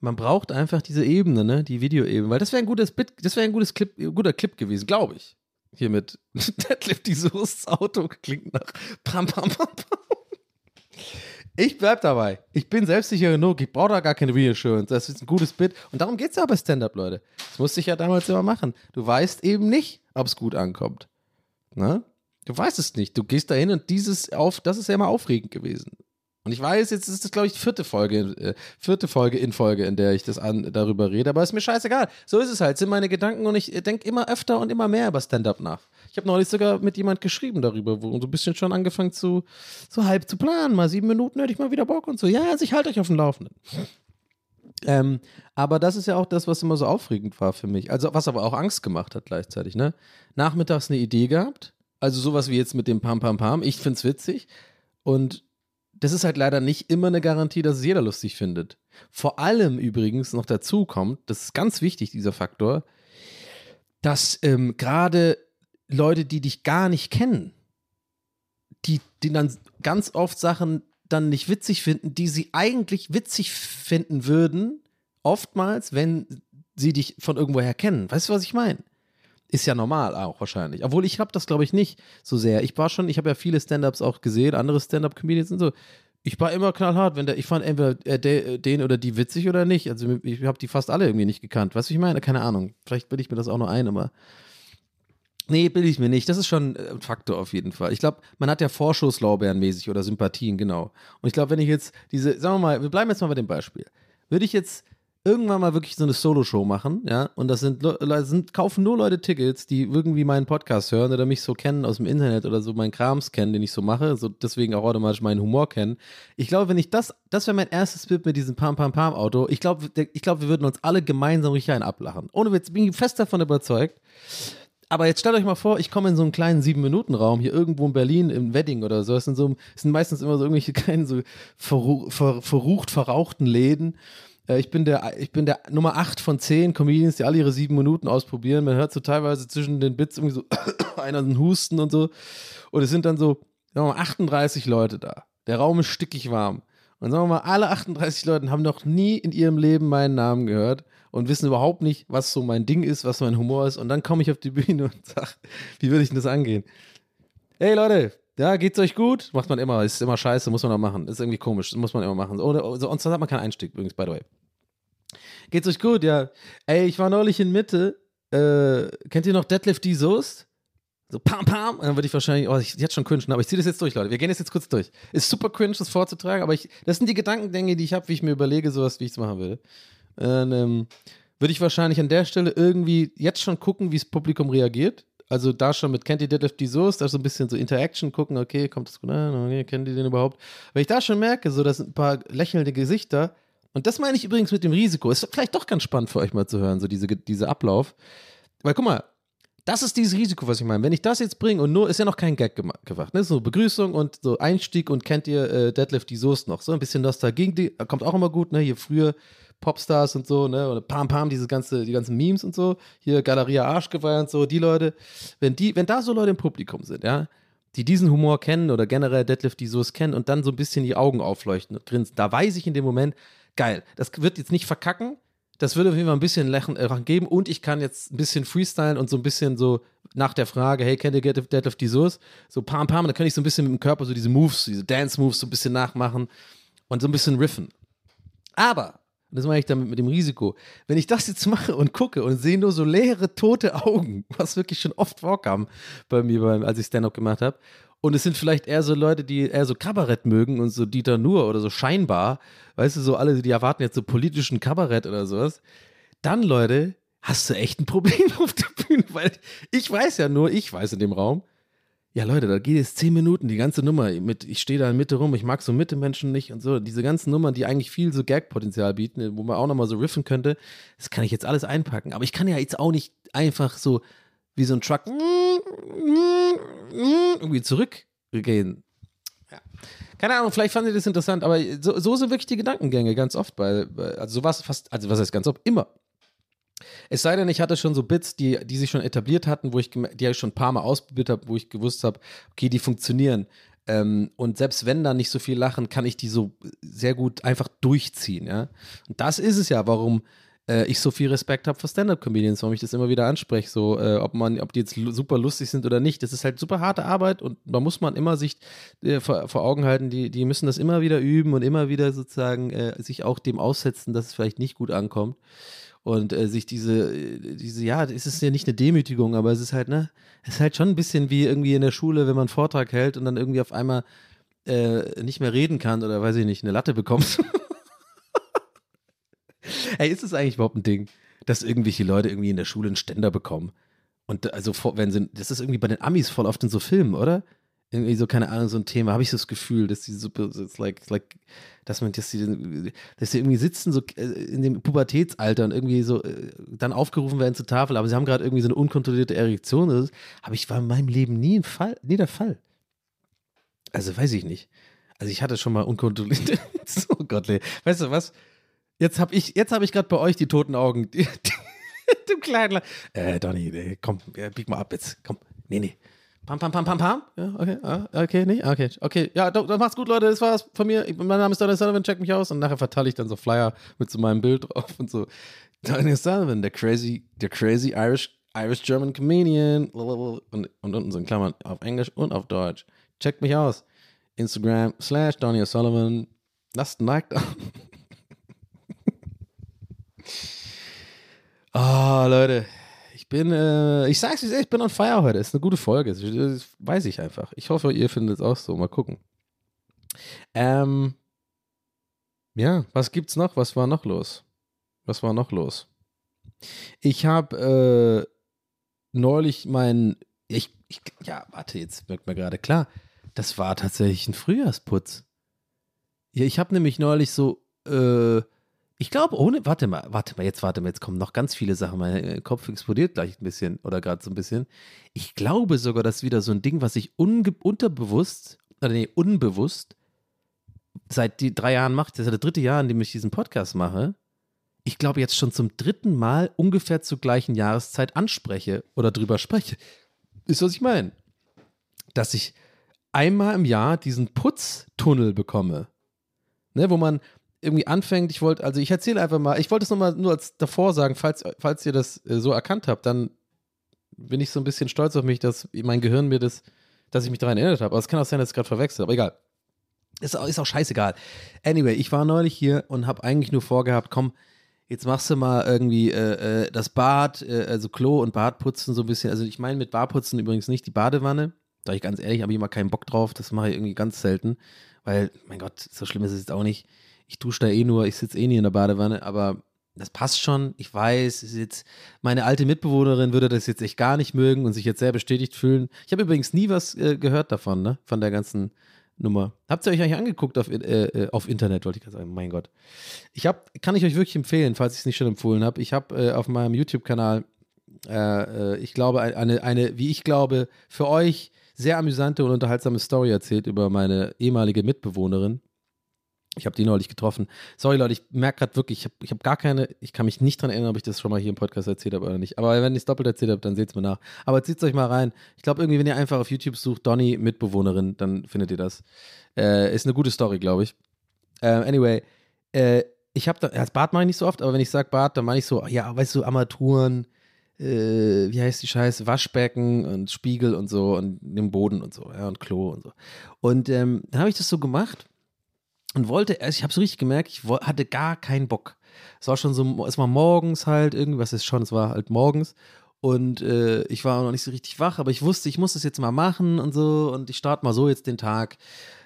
Man braucht einfach diese Ebene, ne, die Videoebene, weil das wäre ein gutes Bit, das wäre ein gutes Clip, guter Clip gewesen, glaube ich hier mit Deadlift die Soße Auto klingt nach pam, pam, pam, pam. Ich bleib dabei. Ich bin selbstsicher genug. Ich brauche da gar keine Reassurance. Das ist ein gutes Bit. Und darum geht es ja bei Stand-Up, Leute. Das musste ich ja damals immer machen. Du weißt eben nicht, ob es gut ankommt. Ne? Du weißt es nicht. Du gehst dahin und dieses auf, das ist ja immer aufregend gewesen. Und ich weiß, jetzt ist das, glaube ich, die vierte Folge, äh, vierte Folge in Folge, in der ich das an, darüber rede, aber ist mir scheißegal. So ist es halt, sind meine Gedanken und ich denke immer öfter und immer mehr über Stand-up nach. Ich habe neulich sogar mit jemand geschrieben darüber, wo so ein bisschen schon angefangen zu, so halb zu planen. Mal sieben Minuten hätte ich mal wieder Bock und so. Ja, also ich halte euch auf dem Laufenden. Ähm, aber das ist ja auch das, was immer so aufregend war für mich. Also, was aber auch Angst gemacht hat gleichzeitig, ne? Nachmittags eine Idee gehabt. Also sowas wie jetzt mit dem Pam Pam Pam. Ich find's witzig. Und das ist halt leider nicht immer eine Garantie, dass es jeder lustig findet. Vor allem übrigens noch dazu kommt, das ist ganz wichtig, dieser Faktor, dass ähm, gerade Leute, die dich gar nicht kennen, die, die dann ganz oft Sachen dann nicht witzig finden, die sie eigentlich witzig finden würden, oftmals, wenn sie dich von irgendwoher kennen. Weißt du, was ich meine? Ist ja normal auch wahrscheinlich. Obwohl ich habe das, glaube ich, nicht so sehr. Ich war schon, ich habe ja viele Stand-Ups auch gesehen, andere Stand-Up-Comedians und so. Ich war immer knallhart, wenn der, ich fand entweder äh, den oder die witzig oder nicht. Also ich habe die fast alle irgendwie nicht gekannt. Weißt du, ich meine? Keine Ahnung. Vielleicht bilde ich mir das auch nur ein, aber. Nee, bilde ich mir nicht. Das ist schon äh, ein Faktor auf jeden Fall. Ich glaube, man hat ja Vorschusslorbeeren mäßig oder Sympathien, genau. Und ich glaube, wenn ich jetzt diese, sagen wir mal, wir bleiben jetzt mal bei dem Beispiel. Würde ich jetzt irgendwann mal wirklich so eine Solo-Show machen, ja, und das sind, sind, kaufen nur Leute Tickets, die irgendwie meinen Podcast hören oder mich so kennen aus dem Internet oder so meinen Krams kennen, den ich so mache, so deswegen auch automatisch meinen Humor kennen. Ich glaube, wenn ich das, das wäre mein erstes Bild mit diesem Pam Pam Pam Auto. Ich glaube, ich glaube, wir würden uns alle gemeinsam richtig einen ablachen. Ohne Witz, bin ich fest davon überzeugt. Aber jetzt stellt euch mal vor, ich komme in so einen kleinen Sieben-Minuten-Raum hier irgendwo in Berlin im Wedding oder so. Es sind, so, sind meistens immer so irgendwelche kleinen, so verruch, ver, verrucht, verrauchten Läden. Äh, ich bin der, ich bin der Nummer 8 von 10 Comedians, die alle ihre sieben Minuten ausprobieren. Man hört so teilweise zwischen den Bits irgendwie so einer einen Husten und so. Und es sind dann so, sagen wir mal, 38 Leute da. Der Raum ist stickig warm. Und sagen wir mal, alle 38 Leute haben noch nie in ihrem Leben meinen Namen gehört und wissen überhaupt nicht, was so mein Ding ist, was mein Humor ist. Und dann komme ich auf die Bühne und sage, wie würde ich denn das angehen? Hey Leute, ja, geht's euch gut? Macht man immer, ist immer scheiße, muss man auch machen. Ist irgendwie komisch, muss man immer machen. Ohne, sonst hat man keinen Einstieg übrigens, by the way. Geht's euch gut? Ja. Ey, ich war neulich in Mitte. Äh, kennt ihr noch Deadlift die Soest? So pam pam. Und dann würde ich wahrscheinlich, oh, ich jetzt schon cringen, aber ich ziehe das jetzt durch, Leute. Wir gehen das jetzt kurz durch. Ist super cringe, das vorzutragen, aber ich, das sind die Gedankengänge, die ich habe, wie ich mir überlege, sowas, wie ich es machen will. Und, ähm, würde ich wahrscheinlich an der Stelle irgendwie jetzt schon gucken, wie das Publikum reagiert. Also da schon mit kennt ihr Deadlift die Soest, also ein bisschen so Interaction gucken, okay, kommt das gut an, okay, kennt ihr den überhaupt? Wenn ich da schon merke, so das sind ein paar lächelnde Gesichter, und das meine ich übrigens mit dem Risiko, ist vielleicht doch ganz spannend für euch mal zu hören, so diese, dieser Ablauf. Weil guck mal, das ist dieses Risiko, was ich meine. Wenn ich das jetzt bringe und nur, ist ja noch kein Gag gema- gemacht, ne? So Begrüßung und so Einstieg und kennt ihr äh, Deadlift die Soest noch? So ein bisschen Nostalgie, die kommt auch immer gut, ne? Hier früher Popstars und so, ne? Oder Pam Pam, diese ganze, die ganzen Memes und so. Hier Galeria Arschgeweih und so, die Leute. Wenn die, wenn da so Leute im Publikum sind, ja, die diesen Humor kennen oder generell Deadlift die Soest kennen und dann so ein bisschen die Augen aufleuchten und grinsen, da weiß ich in dem Moment, geil, das wird jetzt nicht verkacken, das würde auf jeden Fall ein bisschen Lachen äh, geben und ich kann jetzt ein bisschen freestylen und so ein bisschen so nach der Frage, hey, kennt ihr Deadlift die Soße? So pam pam, dann kann ich so ein bisschen mit dem Körper so diese Moves, diese Dance-Moves so ein bisschen nachmachen und so ein bisschen riffen. Aber, und das mache ich damit mit dem Risiko, wenn ich das jetzt mache und gucke und sehe nur so leere, tote Augen, was wirklich schon oft vorkam bei mir, beim, als ich Stand-Up gemacht habe, und es sind vielleicht eher so Leute, die eher so Kabarett mögen und so Dieter Nuhr oder so scheinbar, weißt du, so alle, die erwarten jetzt so politischen Kabarett oder sowas, dann, Leute, hast du echt ein Problem auf der Bühne, weil ich weiß ja nur, ich weiß in dem Raum, ja Leute, da geht jetzt zehn Minuten, die ganze Nummer mit, ich stehe da in Mitte rum, ich mag so Mitte-Menschen nicht und so, diese ganzen Nummern, die eigentlich viel so Gag-Potenzial bieten, wo man auch nochmal so riffen könnte, das kann ich jetzt alles einpacken, aber ich kann ja jetzt auch nicht einfach so wie so ein Truck irgendwie zurückgehen. Ja. Keine Ahnung, vielleicht fand ihr das interessant, aber so, so sind wirklich die Gedankengänge ganz oft, bei also sowas fast, also was heißt ganz oft, immer. Es sei denn, ich hatte schon so Bits, die, die sich schon etabliert hatten, wo ich, die ich schon ein paar Mal ausprobiert habe, wo ich gewusst habe, okay, die funktionieren. Ähm, und selbst wenn da nicht so viel lachen, kann ich die so sehr gut einfach durchziehen, ja. Und das ist es ja, warum äh, ich so viel Respekt habe für Stand-Up-Comedians, warum ich das immer wieder anspreche, so, äh, ob man, ob die jetzt super lustig sind oder nicht. Das ist halt super harte Arbeit und da muss man immer sich äh, vor, vor Augen halten, die, die müssen das immer wieder üben und immer wieder sozusagen äh, sich auch dem aussetzen, dass es vielleicht nicht gut ankommt und äh, sich diese, äh, diese, ja, es ist ja nicht eine Demütigung, aber es ist halt, ne, es ist halt schon ein bisschen wie irgendwie in der Schule, wenn man einen Vortrag hält und dann irgendwie auf einmal äh, nicht mehr reden kann oder weiß ich nicht, eine Latte bekommt. Ey, ist es eigentlich überhaupt ein Ding, dass irgendwelche Leute irgendwie in der Schule einen Ständer bekommen? Und also, wenn sie, das ist irgendwie bei den Amis voll oft in so Filmen, oder? Irgendwie so, keine Ahnung, so ein Thema, habe ich so das Gefühl, dass die super, it's like, like, dass man, dass die, dass sie irgendwie sitzen, so äh, in dem Pubertätsalter und irgendwie so äh, dann aufgerufen werden zur Tafel, aber sie haben gerade irgendwie so eine unkontrollierte Erektion. Das habe ich war in meinem Leben nie ein Fall, nie der Fall. Also weiß ich nicht. Also ich hatte schon mal unkontrollierte. oh Gott, weißt du was? Jetzt habe ich, jetzt habe ich gerade bei euch die toten Augen. Die, die, dem kleinen. Le- Äh, Donny, komm, bieg mal ab jetzt. Komm, nee, nee. Pam, pam, pam, pam, pam. Ja, okay, ah, okay, nicht? Okay, okay. Ja, doch, dann macht's gut, Leute. Das war's von mir. Ich, mein Name ist Donny Sullivan, check mich aus. Und nachher verteile ich dann so Flyer mit so meinem Bild drauf und so. Donny Sullivan, der crazy, der crazy Irish, Irish German Comedian. Und, und unten so in Klammern auf Englisch und auf Deutsch. Checkt mich aus. Instagram slash Donny Sullivan. Lasst ein Like da. Ah, Leute. Bin, äh, ich sag's dir, ich bin on fire heute. Ist eine gute Folge. Das, das weiß ich einfach. Ich hoffe, ihr findet es auch so. Mal gucken. Ähm, ja, was gibt's noch? Was war noch los? Was war noch los? Ich habe äh, neulich mein, ich, ich, ja, warte, jetzt wirkt mir gerade klar. Das war tatsächlich ein Frühjahrsputz. Ja, ich habe nämlich neulich so, äh, ich glaube, ohne, warte mal, warte mal, jetzt warte mal, jetzt kommen noch ganz viele Sachen. Mein äh, Kopf explodiert gleich ein bisschen oder gerade so ein bisschen. Ich glaube sogar, dass wieder so ein Ding, was ich unterbewusst, oder nee, unbewusst seit die drei Jahren mache, das ist ja der dritte Jahr, in dem ich diesen Podcast mache, ich glaube jetzt schon zum dritten Mal ungefähr zur gleichen Jahreszeit anspreche oder drüber spreche. Ist, was ich meine. Dass ich einmal im Jahr diesen Putztunnel bekomme. Ne, wo man irgendwie anfängt, ich wollte, also ich erzähle einfach mal, ich wollte es nochmal nur als davor sagen, falls, falls ihr das äh, so erkannt habt, dann bin ich so ein bisschen stolz auf mich, dass mein Gehirn mir das, dass ich mich daran erinnert habe. Aber es kann auch sein, dass ich es gerade verwechselt, aber egal. Ist auch, ist auch scheißegal. Anyway, ich war neulich hier und habe eigentlich nur vorgehabt, komm, jetzt machst du mal irgendwie äh, äh, das Bad, äh, also Klo und Bad putzen so ein bisschen. Also ich meine mit Badputzen übrigens nicht die Badewanne. Da ich ganz ehrlich, habe ich immer keinen Bock drauf. Das mache ich irgendwie ganz selten. Weil, mein Gott, so schlimm ist es jetzt auch nicht. Ich dusche da eh nur, ich sitze eh nie in der Badewanne, aber das passt schon. Ich weiß, jetzt meine alte Mitbewohnerin würde das jetzt echt gar nicht mögen und sich jetzt sehr bestätigt fühlen. Ich habe übrigens nie was äh, gehört davon, ne? Von der ganzen Nummer. Habt ihr euch eigentlich angeguckt auf, äh, äh, auf Internet, wollte ich gerade sagen. Mein Gott. Ich habe, kann ich euch wirklich empfehlen, falls ich es nicht schon empfohlen habe. Ich habe äh, auf meinem YouTube-Kanal, äh, äh, ich glaube, eine, eine, wie ich glaube, für euch sehr amüsante und unterhaltsame Story erzählt über meine ehemalige Mitbewohnerin. Ich habe die neulich getroffen. Sorry, Leute, ich merke gerade wirklich, ich habe ich hab gar keine, ich kann mich nicht dran erinnern, ob ich das schon mal hier im Podcast erzählt habe oder nicht. Aber wenn ich es doppelt erzählt habe, dann seht es mir nach. Aber zieht es euch mal rein. Ich glaube, irgendwie, wenn ihr einfach auf YouTube sucht, Donny Mitbewohnerin, dann findet ihr das. Äh, ist eine gute Story, glaube ich. Äh, anyway, äh, ich habe da, das Bad mache ich nicht so oft, aber wenn ich sage Bad, dann meine ich so, ja, weißt du, Armaturen, äh, wie heißt die Scheiße, Waschbecken und Spiegel und so und den Boden und so, ja, und Klo und so. Und ähm, dann habe ich das so gemacht und wollte, also ich habe so richtig gemerkt, ich hatte gar keinen Bock. Es war schon so, es war morgens halt, irgendwas ist schon, es war halt morgens. Und äh, ich war noch nicht so richtig wach, aber ich wusste, ich muss das jetzt mal machen und so. Und ich starte mal so jetzt den Tag,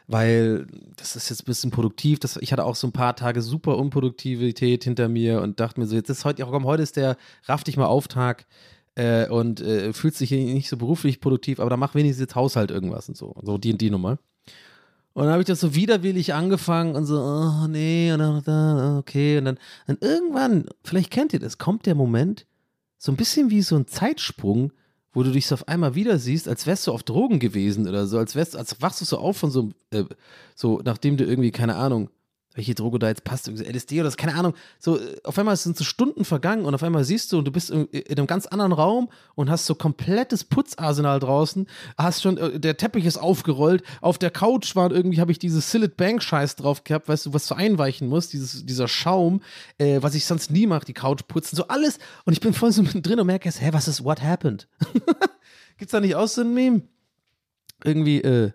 weil das ist jetzt ein bisschen produktiv. Das, ich hatte auch so ein paar Tage super Unproduktivität hinter mir und dachte mir so, jetzt ist heute, komm, heute ist der Raff dich mal Auftag äh, und äh, fühlst dich nicht so beruflich produktiv, aber dann mach wenigstens jetzt Haushalt irgendwas und so. So die und die Nummer. Und dann habe ich das so widerwillig angefangen und so, oh nee, und dann, dann okay. Und dann, dann irgendwann, vielleicht kennt ihr das, kommt der Moment, so ein bisschen wie so ein Zeitsprung, wo du dich so auf einmal wieder siehst, als wärst du auf Drogen gewesen oder so, als wärst, als wachst du so auf von so, äh, so, nachdem du irgendwie, keine Ahnung, welche Droge da jetzt passt, LSD oder so, keine Ahnung, so, äh, auf einmal sind so Stunden vergangen und auf einmal siehst du und du bist in, in einem ganz anderen Raum und hast so komplettes Putzarsenal draußen, hast schon, äh, der Teppich ist aufgerollt, auf der Couch war irgendwie, habe ich dieses Sillet Bank Scheiß drauf gehabt, weißt du, was du einweichen musst, dieses, dieser Schaum, äh, was ich sonst nie mache, die Couch putzen, so alles und ich bin voll so drin und merke jetzt, hä, was ist, what happened? Gibt's da nicht auch so ein Meme? Irgendwie, äh,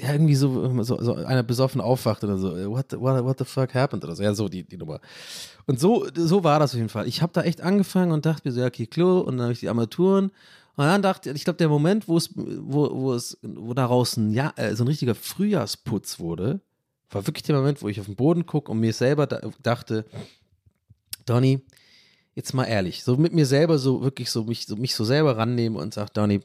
ja, irgendwie so, so, so einer besoffen aufwacht oder so, what, the- what, what the fuck happened oder so, ja, so die, die Nummer. Und so, so war das auf jeden Fall. Ich habe da echt angefangen und dachte mir so, ja, okay, Klo, und dann habe ich die Armaturen. Und dann dachte ich, ich glaube, der Moment, wo es, wo, wo es, wo daraus ein, ja, äh, so ein richtiger Frühjahrsputz wurde, war wirklich der Moment, wo ich auf den Boden gucke und mir selber da, dachte, Donny, jetzt mal ehrlich, so mit mir selber so wirklich so mich so, mich so selber rannehme und sage, Donny,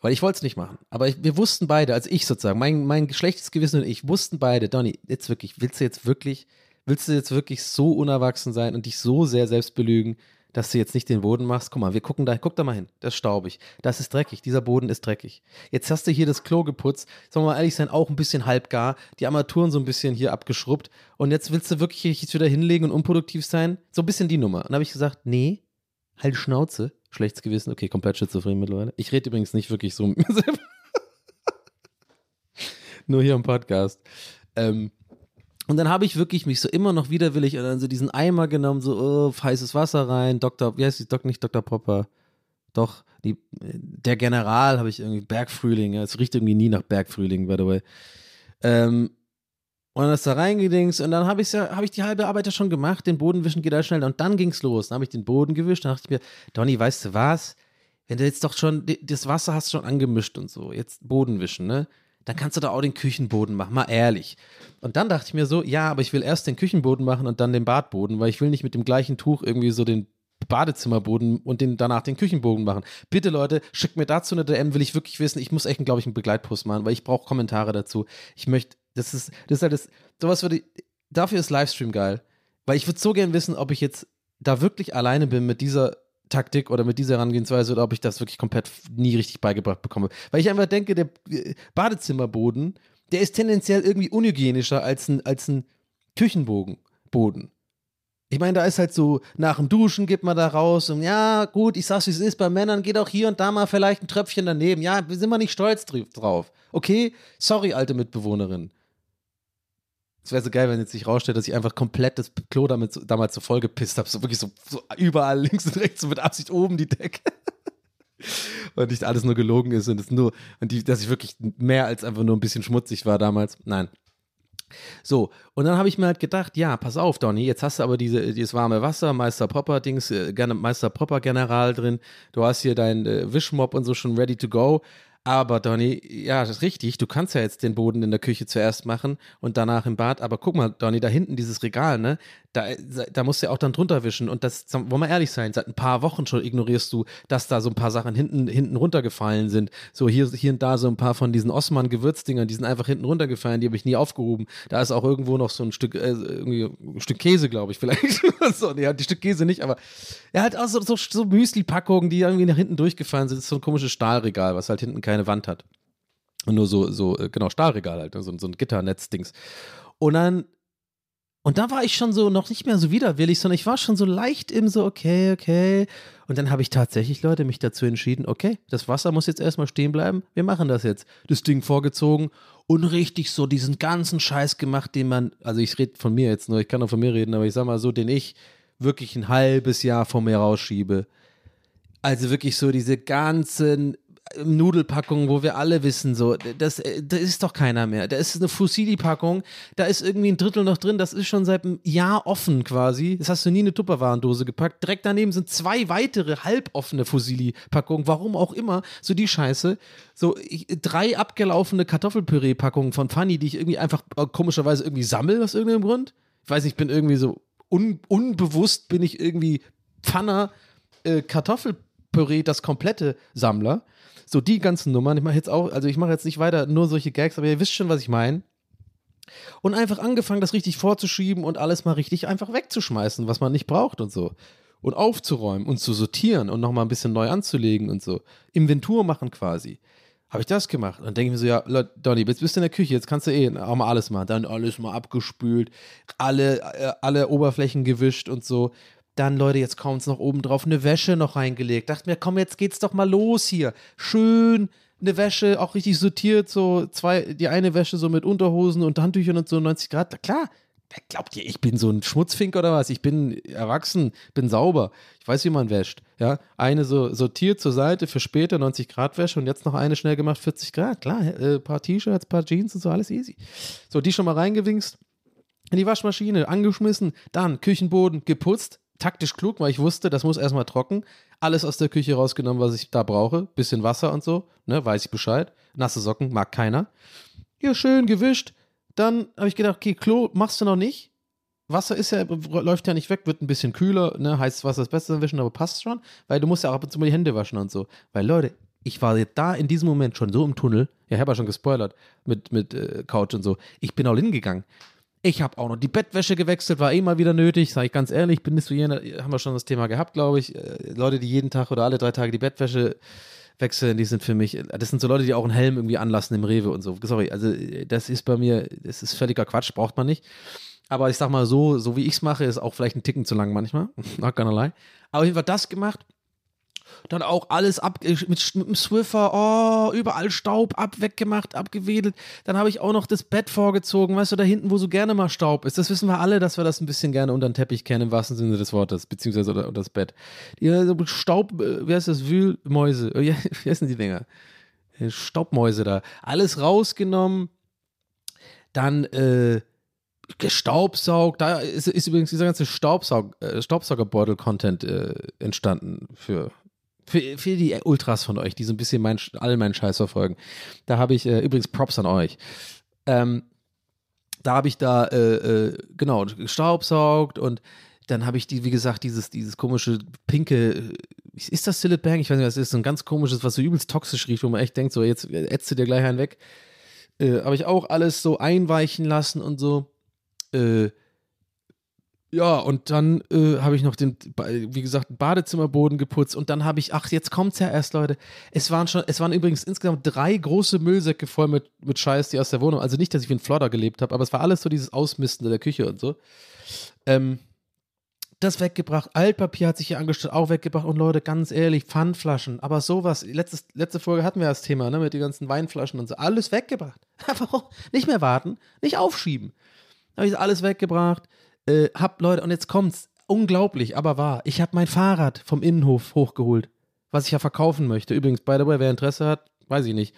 weil ich wollte es nicht machen. Aber ich, wir wussten beide, also ich sozusagen, mein, mein schlechtes Gewissen und ich wussten beide, Donny, jetzt wirklich, willst du jetzt wirklich, willst du jetzt wirklich so unerwachsen sein und dich so sehr selbst belügen, dass du jetzt nicht den Boden machst? Guck mal, wir gucken da, guck da mal hin. Das ist staubig. Das ist dreckig. Dieser Boden ist dreckig. Jetzt hast du hier das Klo geputzt. Sollen wir mal ehrlich sein, auch ein bisschen halbgar. Die Armaturen so ein bisschen hier abgeschrubbt. Und jetzt willst du wirklich jetzt wieder hinlegen und unproduktiv sein? So ein bisschen die Nummer. Und habe ich gesagt, nee, halt Schnauze. Schlechtes Gewissen. Okay, komplett schizophren mittlerweile. Ich rede übrigens nicht wirklich so mit mir selber. Nur hier im Podcast. Ähm, und dann habe ich wirklich mich so immer noch widerwillig und dann so diesen Eimer genommen, so oh, heißes Wasser rein, Dr. Wie heißt die? Dok, nicht Dr. Popper. Doch, die, der General habe ich irgendwie, Bergfrühling, es riecht irgendwie nie nach Bergfrühling, by the way. Ähm, und dann ist da reingedings und dann habe ich ja, habe ich die halbe Arbeit ja schon gemacht, den Boden wischen geht da schnell und dann ging's los. Dann habe ich den Boden gewischt, dann dachte ich mir, Donny, weißt du was? Wenn du jetzt doch schon, das Wasser hast schon angemischt und so, jetzt Boden wischen, ne? Dann kannst du da auch den Küchenboden machen, mal ehrlich. Und dann dachte ich mir so, ja, aber ich will erst den Küchenboden machen und dann den Badboden, weil ich will nicht mit dem gleichen Tuch irgendwie so den Badezimmerboden und den, danach den Küchenboden machen. Bitte Leute, schickt mir dazu eine DM, will ich wirklich wissen. Ich muss echt, glaube ich, einen Begleitpost machen, weil ich brauche Kommentare dazu. Ich möchte, das ist, das ist halt das, sowas würde, dafür ist Livestream geil. Weil ich würde so gern wissen, ob ich jetzt da wirklich alleine bin mit dieser Taktik oder mit dieser Herangehensweise oder ob ich das wirklich komplett nie richtig beigebracht bekomme. Weil ich einfach denke, der äh, Badezimmerboden, der ist tendenziell irgendwie unhygienischer als ein, als ein Küchenboden. Boden. Ich meine, da ist halt so, nach dem Duschen geht man da raus und ja, gut, ich sag's wie es ist, bei Männern geht auch hier und da mal vielleicht ein Tröpfchen daneben. Ja, sind wir nicht stolz dr- drauf. Okay, sorry, alte Mitbewohnerin. Es wäre so geil, wenn jetzt sich rausstellt, dass ich einfach komplett das Klo damit damals so voll gepisst habe. So wirklich so, so überall links und rechts, so mit Absicht oben die Decke. und nicht alles nur gelogen ist und es nur, und die, dass ich wirklich mehr als einfach nur ein bisschen schmutzig war damals. Nein. So, und dann habe ich mir halt gedacht, ja, pass auf, Donny, jetzt hast du aber diese, dieses warme Wasser, Meister Popper Dings, äh, Meister Popper General drin, du hast hier dein äh, Wischmopp und so schon ready to go. Aber Donny, ja, das ist richtig, du kannst ja jetzt den Boden in der Küche zuerst machen und danach im Bad. Aber guck mal, Donny, da hinten dieses Regal, ne? Da, da musst du ja auch dann drunter wischen. Und das, wollen wir ehrlich sein, seit ein paar Wochen schon ignorierst du, dass da so ein paar Sachen hinten, hinten runtergefallen sind. So hier, hier und da so ein paar von diesen Osman-Gewürzdingern, die sind einfach hinten runtergefallen, die habe ich nie aufgehoben. Da ist auch irgendwo noch so ein Stück, äh, ein Stück Käse, glaube ich, vielleicht. so, nee, die Stück Käse nicht, aber er hat auch so, so, so Müsli-Packungen, die irgendwie nach hinten durchgefallen sind. Das ist so ein komisches Stahlregal, was halt hinten keine Wand hat. Und nur so, so, äh, genau, Stahlregal halt, ne? so, so ein Gitternetz-Dings. Und dann und da war ich schon so noch nicht mehr so widerwillig, sondern ich war schon so leicht im so, okay, okay. Und dann habe ich tatsächlich, Leute, mich dazu entschieden, okay, das Wasser muss jetzt erstmal stehen bleiben, wir machen das jetzt. Das Ding vorgezogen und richtig so diesen ganzen Scheiß gemacht, den man, also ich rede von mir jetzt nur, ich kann nur von mir reden, aber ich sag mal so, den ich wirklich ein halbes Jahr vor mir rausschiebe. Also wirklich so diese ganzen Nudelpackungen, wo wir alle wissen, so, das, das ist doch keiner mehr. Da ist eine Fusilli-Packung, da ist irgendwie ein Drittel noch drin, das ist schon seit einem Jahr offen quasi. Das hast du nie in eine Tupperwarendose gepackt. Direkt daneben sind zwei weitere halboffene Fusilli-Packungen, warum auch immer, so die Scheiße. So ich, drei abgelaufene Kartoffelpüree-Packungen von Fanny, die ich irgendwie einfach äh, komischerweise irgendwie sammle aus irgendeinem Grund. Ich weiß nicht, ich bin irgendwie so un, unbewusst bin ich irgendwie Pfanner äh, Kartoffelpüree, das komplette Sammler. So, die ganzen Nummern. Ich mache jetzt auch, also ich mache jetzt nicht weiter nur solche Gags, aber ihr wisst schon, was ich meine. Und einfach angefangen, das richtig vorzuschieben und alles mal richtig einfach wegzuschmeißen, was man nicht braucht und so. Und aufzuräumen und zu sortieren und nochmal ein bisschen neu anzulegen und so. Inventur machen quasi. Habe ich das gemacht? Und dann denke ich mir so, ja, Leute, Donny, jetzt bist du in der Küche, jetzt kannst du eh auch mal alles machen. Dann alles mal abgespült, alle, äh, alle Oberflächen gewischt und so. Dann, Leute, jetzt kommt es noch oben drauf, eine Wäsche noch reingelegt. Dachte mir, komm, jetzt geht's doch mal los hier. Schön eine Wäsche, auch richtig sortiert, so zwei, die eine Wäsche so mit Unterhosen und Handtüchern und so 90 Grad. Klar, wer glaubt ihr, ich bin so ein Schmutzfink oder was? Ich bin erwachsen, bin sauber. Ich weiß, wie man wäscht. Ja, eine so sortiert zur Seite für später 90 Grad Wäsche und jetzt noch eine schnell gemacht 40 Grad. Klar, äh, paar T-Shirts, paar Jeans und so, alles easy. So, die schon mal reingewingst, in die Waschmaschine, angeschmissen, dann Küchenboden geputzt, taktisch klug, weil ich wusste, das muss erstmal trocken. Alles aus der Küche rausgenommen, was ich da brauche. Bisschen Wasser und so, ne, weiß ich Bescheid. Nasse Socken mag keiner. Ja, schön gewischt. Dann habe ich gedacht, okay, Klo machst du noch nicht. Wasser ist ja, läuft ja nicht weg, wird ein bisschen kühler, ne, heißt Wasser ist besser wischen, aber passt schon, weil du musst ja auch ab und zu mal die Hände waschen und so. Weil Leute, ich war da in diesem Moment schon so im Tunnel, ja, ich habe ja schon gespoilert mit, mit äh, Couch und so. Ich bin all hingegangen. Ich habe auch noch die Bettwäsche gewechselt, war eh mal wieder nötig, sage ich ganz ehrlich, bin nicht so jener, haben wir schon das Thema gehabt, glaube ich. Äh, Leute, die jeden Tag oder alle drei Tage die Bettwäsche wechseln, die sind für mich, das sind so Leute, die auch einen Helm irgendwie anlassen im Rewe und so. Sorry, also das ist bei mir, das ist völliger Quatsch, braucht man nicht. Aber ich sag mal so, so wie ich es mache, ist auch vielleicht ein Ticken zu lang manchmal. Not gonna lie. Aber auf jeden Fall das gemacht dann auch alles ab äh, mit, mit dem Swiffer, oh, überall Staub ab, weggemacht, abgewedelt. Dann habe ich auch noch das Bett vorgezogen, weißt du, da hinten, wo so gerne mal Staub ist. Das wissen wir alle, dass wir das ein bisschen gerne unter den Teppich kennen, im wahrsten Sinne des Wortes, beziehungsweise unter, unter das Bett. Also Staub, äh, wie heißt das, Wühlmäuse, wie heißen die Dinger? Äh, Staubmäuse da. Alles rausgenommen, dann, äh, gestaubsaugt. Da ist, ist, übrigens dieser ganze Staubsaug, äh, Staubsaugerbeutel-Content äh, entstanden für für, für die Ultras von euch, die so ein bisschen mein, all meinen Scheiß verfolgen. Da habe ich äh, übrigens Props an euch. Ähm, da habe ich da, äh, äh, genau, gestaubsaugt und dann habe ich die, wie gesagt, dieses, dieses komische pinke, äh, ist das Sillet Bang? Ich weiß nicht, was ist, so ein ganz komisches, was so übelst toxisch riecht, wo man echt denkt, so jetzt ätzt du dir gleich einen weg. Äh, habe ich auch alles so einweichen lassen und so. Äh, ja, und dann äh, habe ich noch den, wie gesagt, Badezimmerboden geputzt und dann habe ich, ach, jetzt kommt's ja erst, Leute. Es waren schon, es waren übrigens insgesamt drei große Müllsäcke voll mit, mit Scheiß, die aus der Wohnung, also nicht, dass ich wie ein Flodder gelebt habe, aber es war alles so dieses Ausmisten der Küche und so. Ähm, das weggebracht, Altpapier hat sich hier angestellt, auch weggebracht und Leute, ganz ehrlich, Pfandflaschen, aber sowas, letztes, letzte Folge hatten wir das Thema, ne, mit den ganzen Weinflaschen und so, alles weggebracht. Einfach nicht mehr warten, nicht aufschieben. Habe ich alles weggebracht äh, hab Leute, und jetzt kommt's, unglaublich, aber wahr. Ich habe mein Fahrrad vom Innenhof hochgeholt, was ich ja verkaufen möchte. Übrigens, by the way, wer Interesse hat, weiß ich nicht.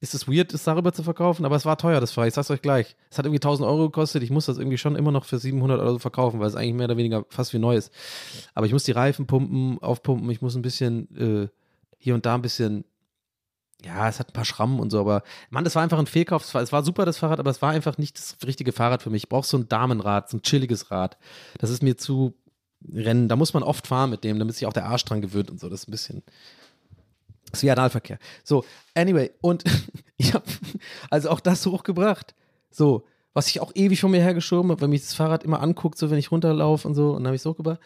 ist es weird, es darüber zu verkaufen, aber es war teuer, das Fahrrad. Ich sag's euch gleich. Es hat irgendwie 1000 Euro gekostet. Ich muss das irgendwie schon immer noch für 700 Euro verkaufen, weil es eigentlich mehr oder weniger fast wie neu ist. Aber ich muss die Reifen pumpen, aufpumpen. Ich muss ein bisschen äh, hier und da ein bisschen ja, es hat ein paar Schrammen und so, aber Mann, das war einfach ein Fehlkauf. Es war, es war super, das Fahrrad, aber es war einfach nicht das richtige Fahrrad für mich. Ich brauche so ein Damenrad, so ein chilliges Rad. Das ist mir zu Rennen. Da muss man oft fahren mit dem, damit sich auch der Arsch dran gewöhnt und so. Das ist ein bisschen. Das ist wie Analverkehr. So, anyway, und ich habe also auch das hochgebracht. So, was ich auch ewig von mir hergeschoben habe, weil mich das Fahrrad immer anguckt, so wenn ich runterlaufe und so, und dann habe ich es hochgebracht.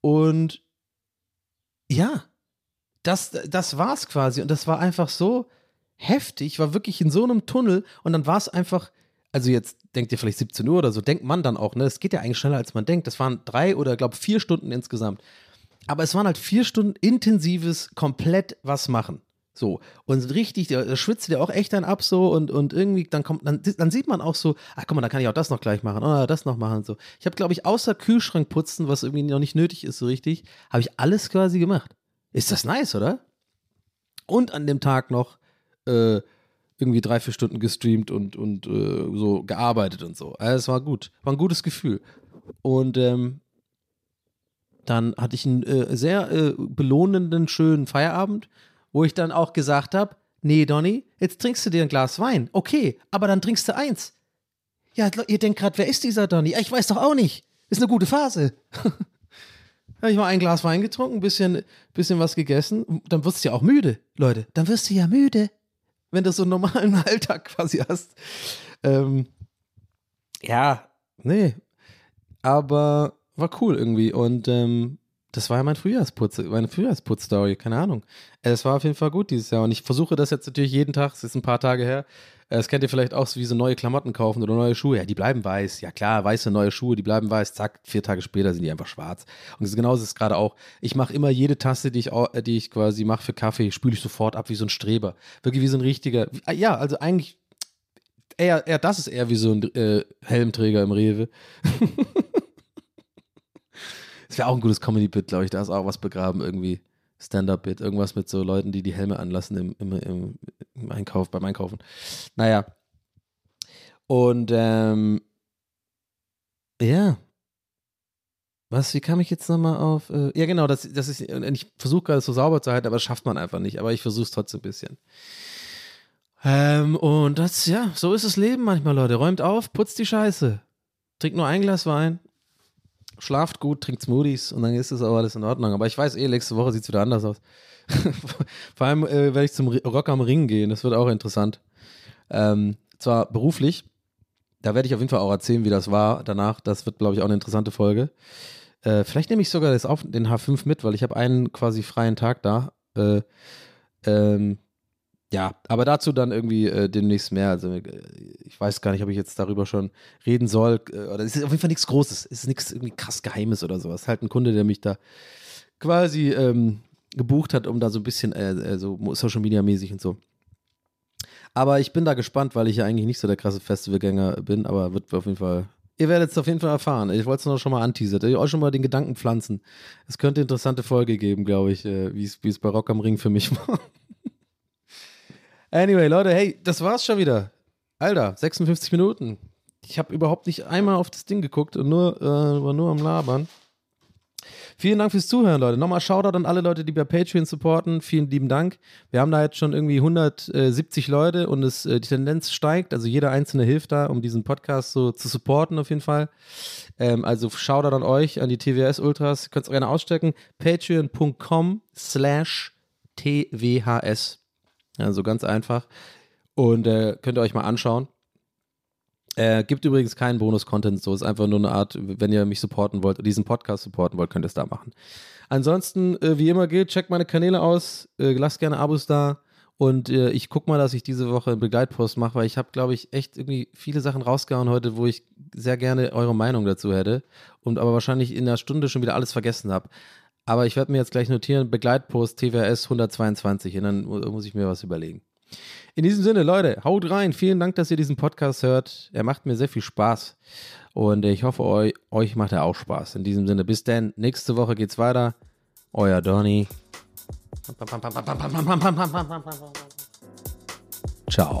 Und ja, das, das war's quasi. Und das war einfach so heftig. War wirklich in so einem Tunnel und dann war es einfach, also jetzt denkt ihr vielleicht 17 Uhr oder so, denkt man dann auch, ne? Es geht ja eigentlich schneller, als man denkt. Das waren drei oder, glaube vier Stunden insgesamt. Aber es waren halt vier Stunden intensives, komplett was machen. So. Und richtig, da schwitzt dir auch echt dann ab so und, und irgendwie, dann kommt, dann, dann sieht man auch so, ach guck mal, da kann ich auch das noch gleich machen, oder das noch machen. So. Ich habe, glaube ich, außer Kühlschrank putzen, was irgendwie noch nicht nötig ist, so richtig, habe ich alles quasi gemacht. Ist das nice, oder? Und an dem Tag noch äh, irgendwie drei, vier Stunden gestreamt und, und äh, so gearbeitet und so. Also es war gut. War ein gutes Gefühl. Und ähm, dann hatte ich einen äh, sehr äh, belohnenden, schönen Feierabend, wo ich dann auch gesagt habe, nee, Donny, jetzt trinkst du dir ein Glas Wein. Okay, aber dann trinkst du eins. Ja, ihr denkt gerade, wer ist dieser Donny? Ich weiß doch auch nicht. Ist eine gute Phase. habe ich mal ein Glas Wein getrunken, ein bisschen, bisschen was gegessen. Dann wirst du ja auch müde, Leute. Dann wirst du ja müde, wenn du so einen normalen Alltag quasi hast. Ähm, ja, nee. Aber war cool irgendwie. Und ähm, das war ja mein Frühjahrsputz, meine Frühjahrsputz-Story, keine Ahnung. Es war auf jeden Fall gut dieses Jahr. Und ich versuche das jetzt natürlich jeden Tag, es ist ein paar Tage her. Äh, Das kennt ihr vielleicht auch, so wie so neue Klamotten kaufen oder neue Schuhe. Ja, die bleiben weiß. Ja klar, weiße neue Schuhe, die bleiben weiß. Zack, vier Tage später sind die einfach schwarz. Und das- genauso ist es gerade auch. Ich mache immer jede Tasse, die ich, äh, die ich quasi mache für Kaffee, spüle ich sofort ab wie so ein Streber. Wirklich wie so ein richtiger. wie- Ja, also eigentlich eher, eher das ist eher wie so ein äh, Helmträger im Rewe. Das wäre auch ein gutes Comedy-Bit, glaube ich. Da ist auch was begraben irgendwie. Stand-up-Bit, irgendwas mit so Leuten, die die Helme anlassen im, im, im, im Einkauf, beim Einkaufen. Naja. Und ähm, ja. Was, wie kam ich jetzt nochmal auf? Äh, ja, genau, das, das ist, ich versuche gerade so sauber zu halten, aber das schafft man einfach nicht. Aber ich versuche es trotzdem ein bisschen. Ähm, und das, ja, so ist das Leben manchmal, Leute. Räumt auf, putzt die Scheiße. Trinkt nur ein Glas Wein, schlaft gut, trinkt Smoothies und dann ist es auch alles in Ordnung. Aber ich weiß eh, nächste Woche sieht es wieder anders aus. Vor allem äh, werde ich zum Rock am Ring gehen, das wird auch interessant. Ähm, zwar beruflich, da werde ich auf jeden Fall auch erzählen, wie das war danach. Das wird, glaube ich, auch eine interessante Folge. Äh, vielleicht nehme ich sogar das auf, den H5 mit, weil ich habe einen quasi freien Tag da. Äh, ähm, ja, aber dazu dann irgendwie äh, demnächst mehr. Also äh, ich weiß gar nicht, ob ich jetzt darüber schon reden soll. Äh, oder es ist auf jeden Fall nichts Großes. Es ist nichts irgendwie krass Geheimes oder sowas. Halt ein Kunde, der mich da quasi ähm, gebucht hat, um da so ein bisschen äh, äh, so Social Media mäßig und so. Aber ich bin da gespannt, weil ich ja eigentlich nicht so der krasse Festivalgänger bin, aber wird auf jeden Fall. Ihr werdet es auf jeden Fall erfahren. Ich wollte es nur schon mal anteasern. Ich euch schon mal den Gedanken pflanzen. Es könnte interessante Folge geben, glaube ich, wie es bei Rock am Ring für mich war. Anyway, Leute, hey, das war's schon wieder. Alter, 56 Minuten. Ich habe überhaupt nicht einmal auf das Ding geguckt und nur, äh, war nur am Labern. Vielen Dank fürs Zuhören, Leute. Nochmal Shoutout an alle Leute, die bei Patreon supporten. Vielen lieben Dank. Wir haben da jetzt schon irgendwie 170 Leute und es, äh, die Tendenz steigt. Also jeder Einzelne hilft da, um diesen Podcast so zu supporten auf jeden Fall. Ähm, also Shoutout an euch, an die TWS Ultras. Ihr könnt es gerne ausstecken. Patreon.com slash TWHS. Also ganz einfach. Und äh, könnt ihr euch mal anschauen. Äh, gibt übrigens keinen Bonus-Content, so ist einfach nur eine Art, wenn ihr mich supporten wollt, diesen Podcast supporten wollt, könnt ihr es da machen. Ansonsten, äh, wie immer gilt, checkt meine Kanäle aus, äh, lasst gerne Abos da und äh, ich guck mal, dass ich diese Woche einen Begleitpost mache, weil ich habe, glaube ich, echt irgendwie viele Sachen rausgehauen heute, wo ich sehr gerne eure Meinung dazu hätte und aber wahrscheinlich in einer Stunde schon wieder alles vergessen habe. Aber ich werde mir jetzt gleich notieren, Begleitpost TWS 122 und dann mu- muss ich mir was überlegen. In diesem Sinne, Leute, haut rein. Vielen Dank, dass ihr diesen Podcast hört. Er macht mir sehr viel Spaß. Und ich hoffe, euch, euch macht er auch Spaß. In diesem Sinne, bis dann. Nächste Woche geht's weiter. Euer Donny. Ciao.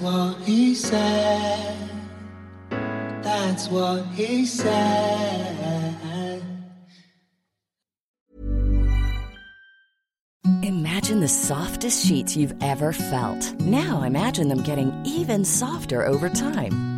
What he said. That's what he said. Imagine the softest sheets you've ever felt. Now imagine them getting even softer over time.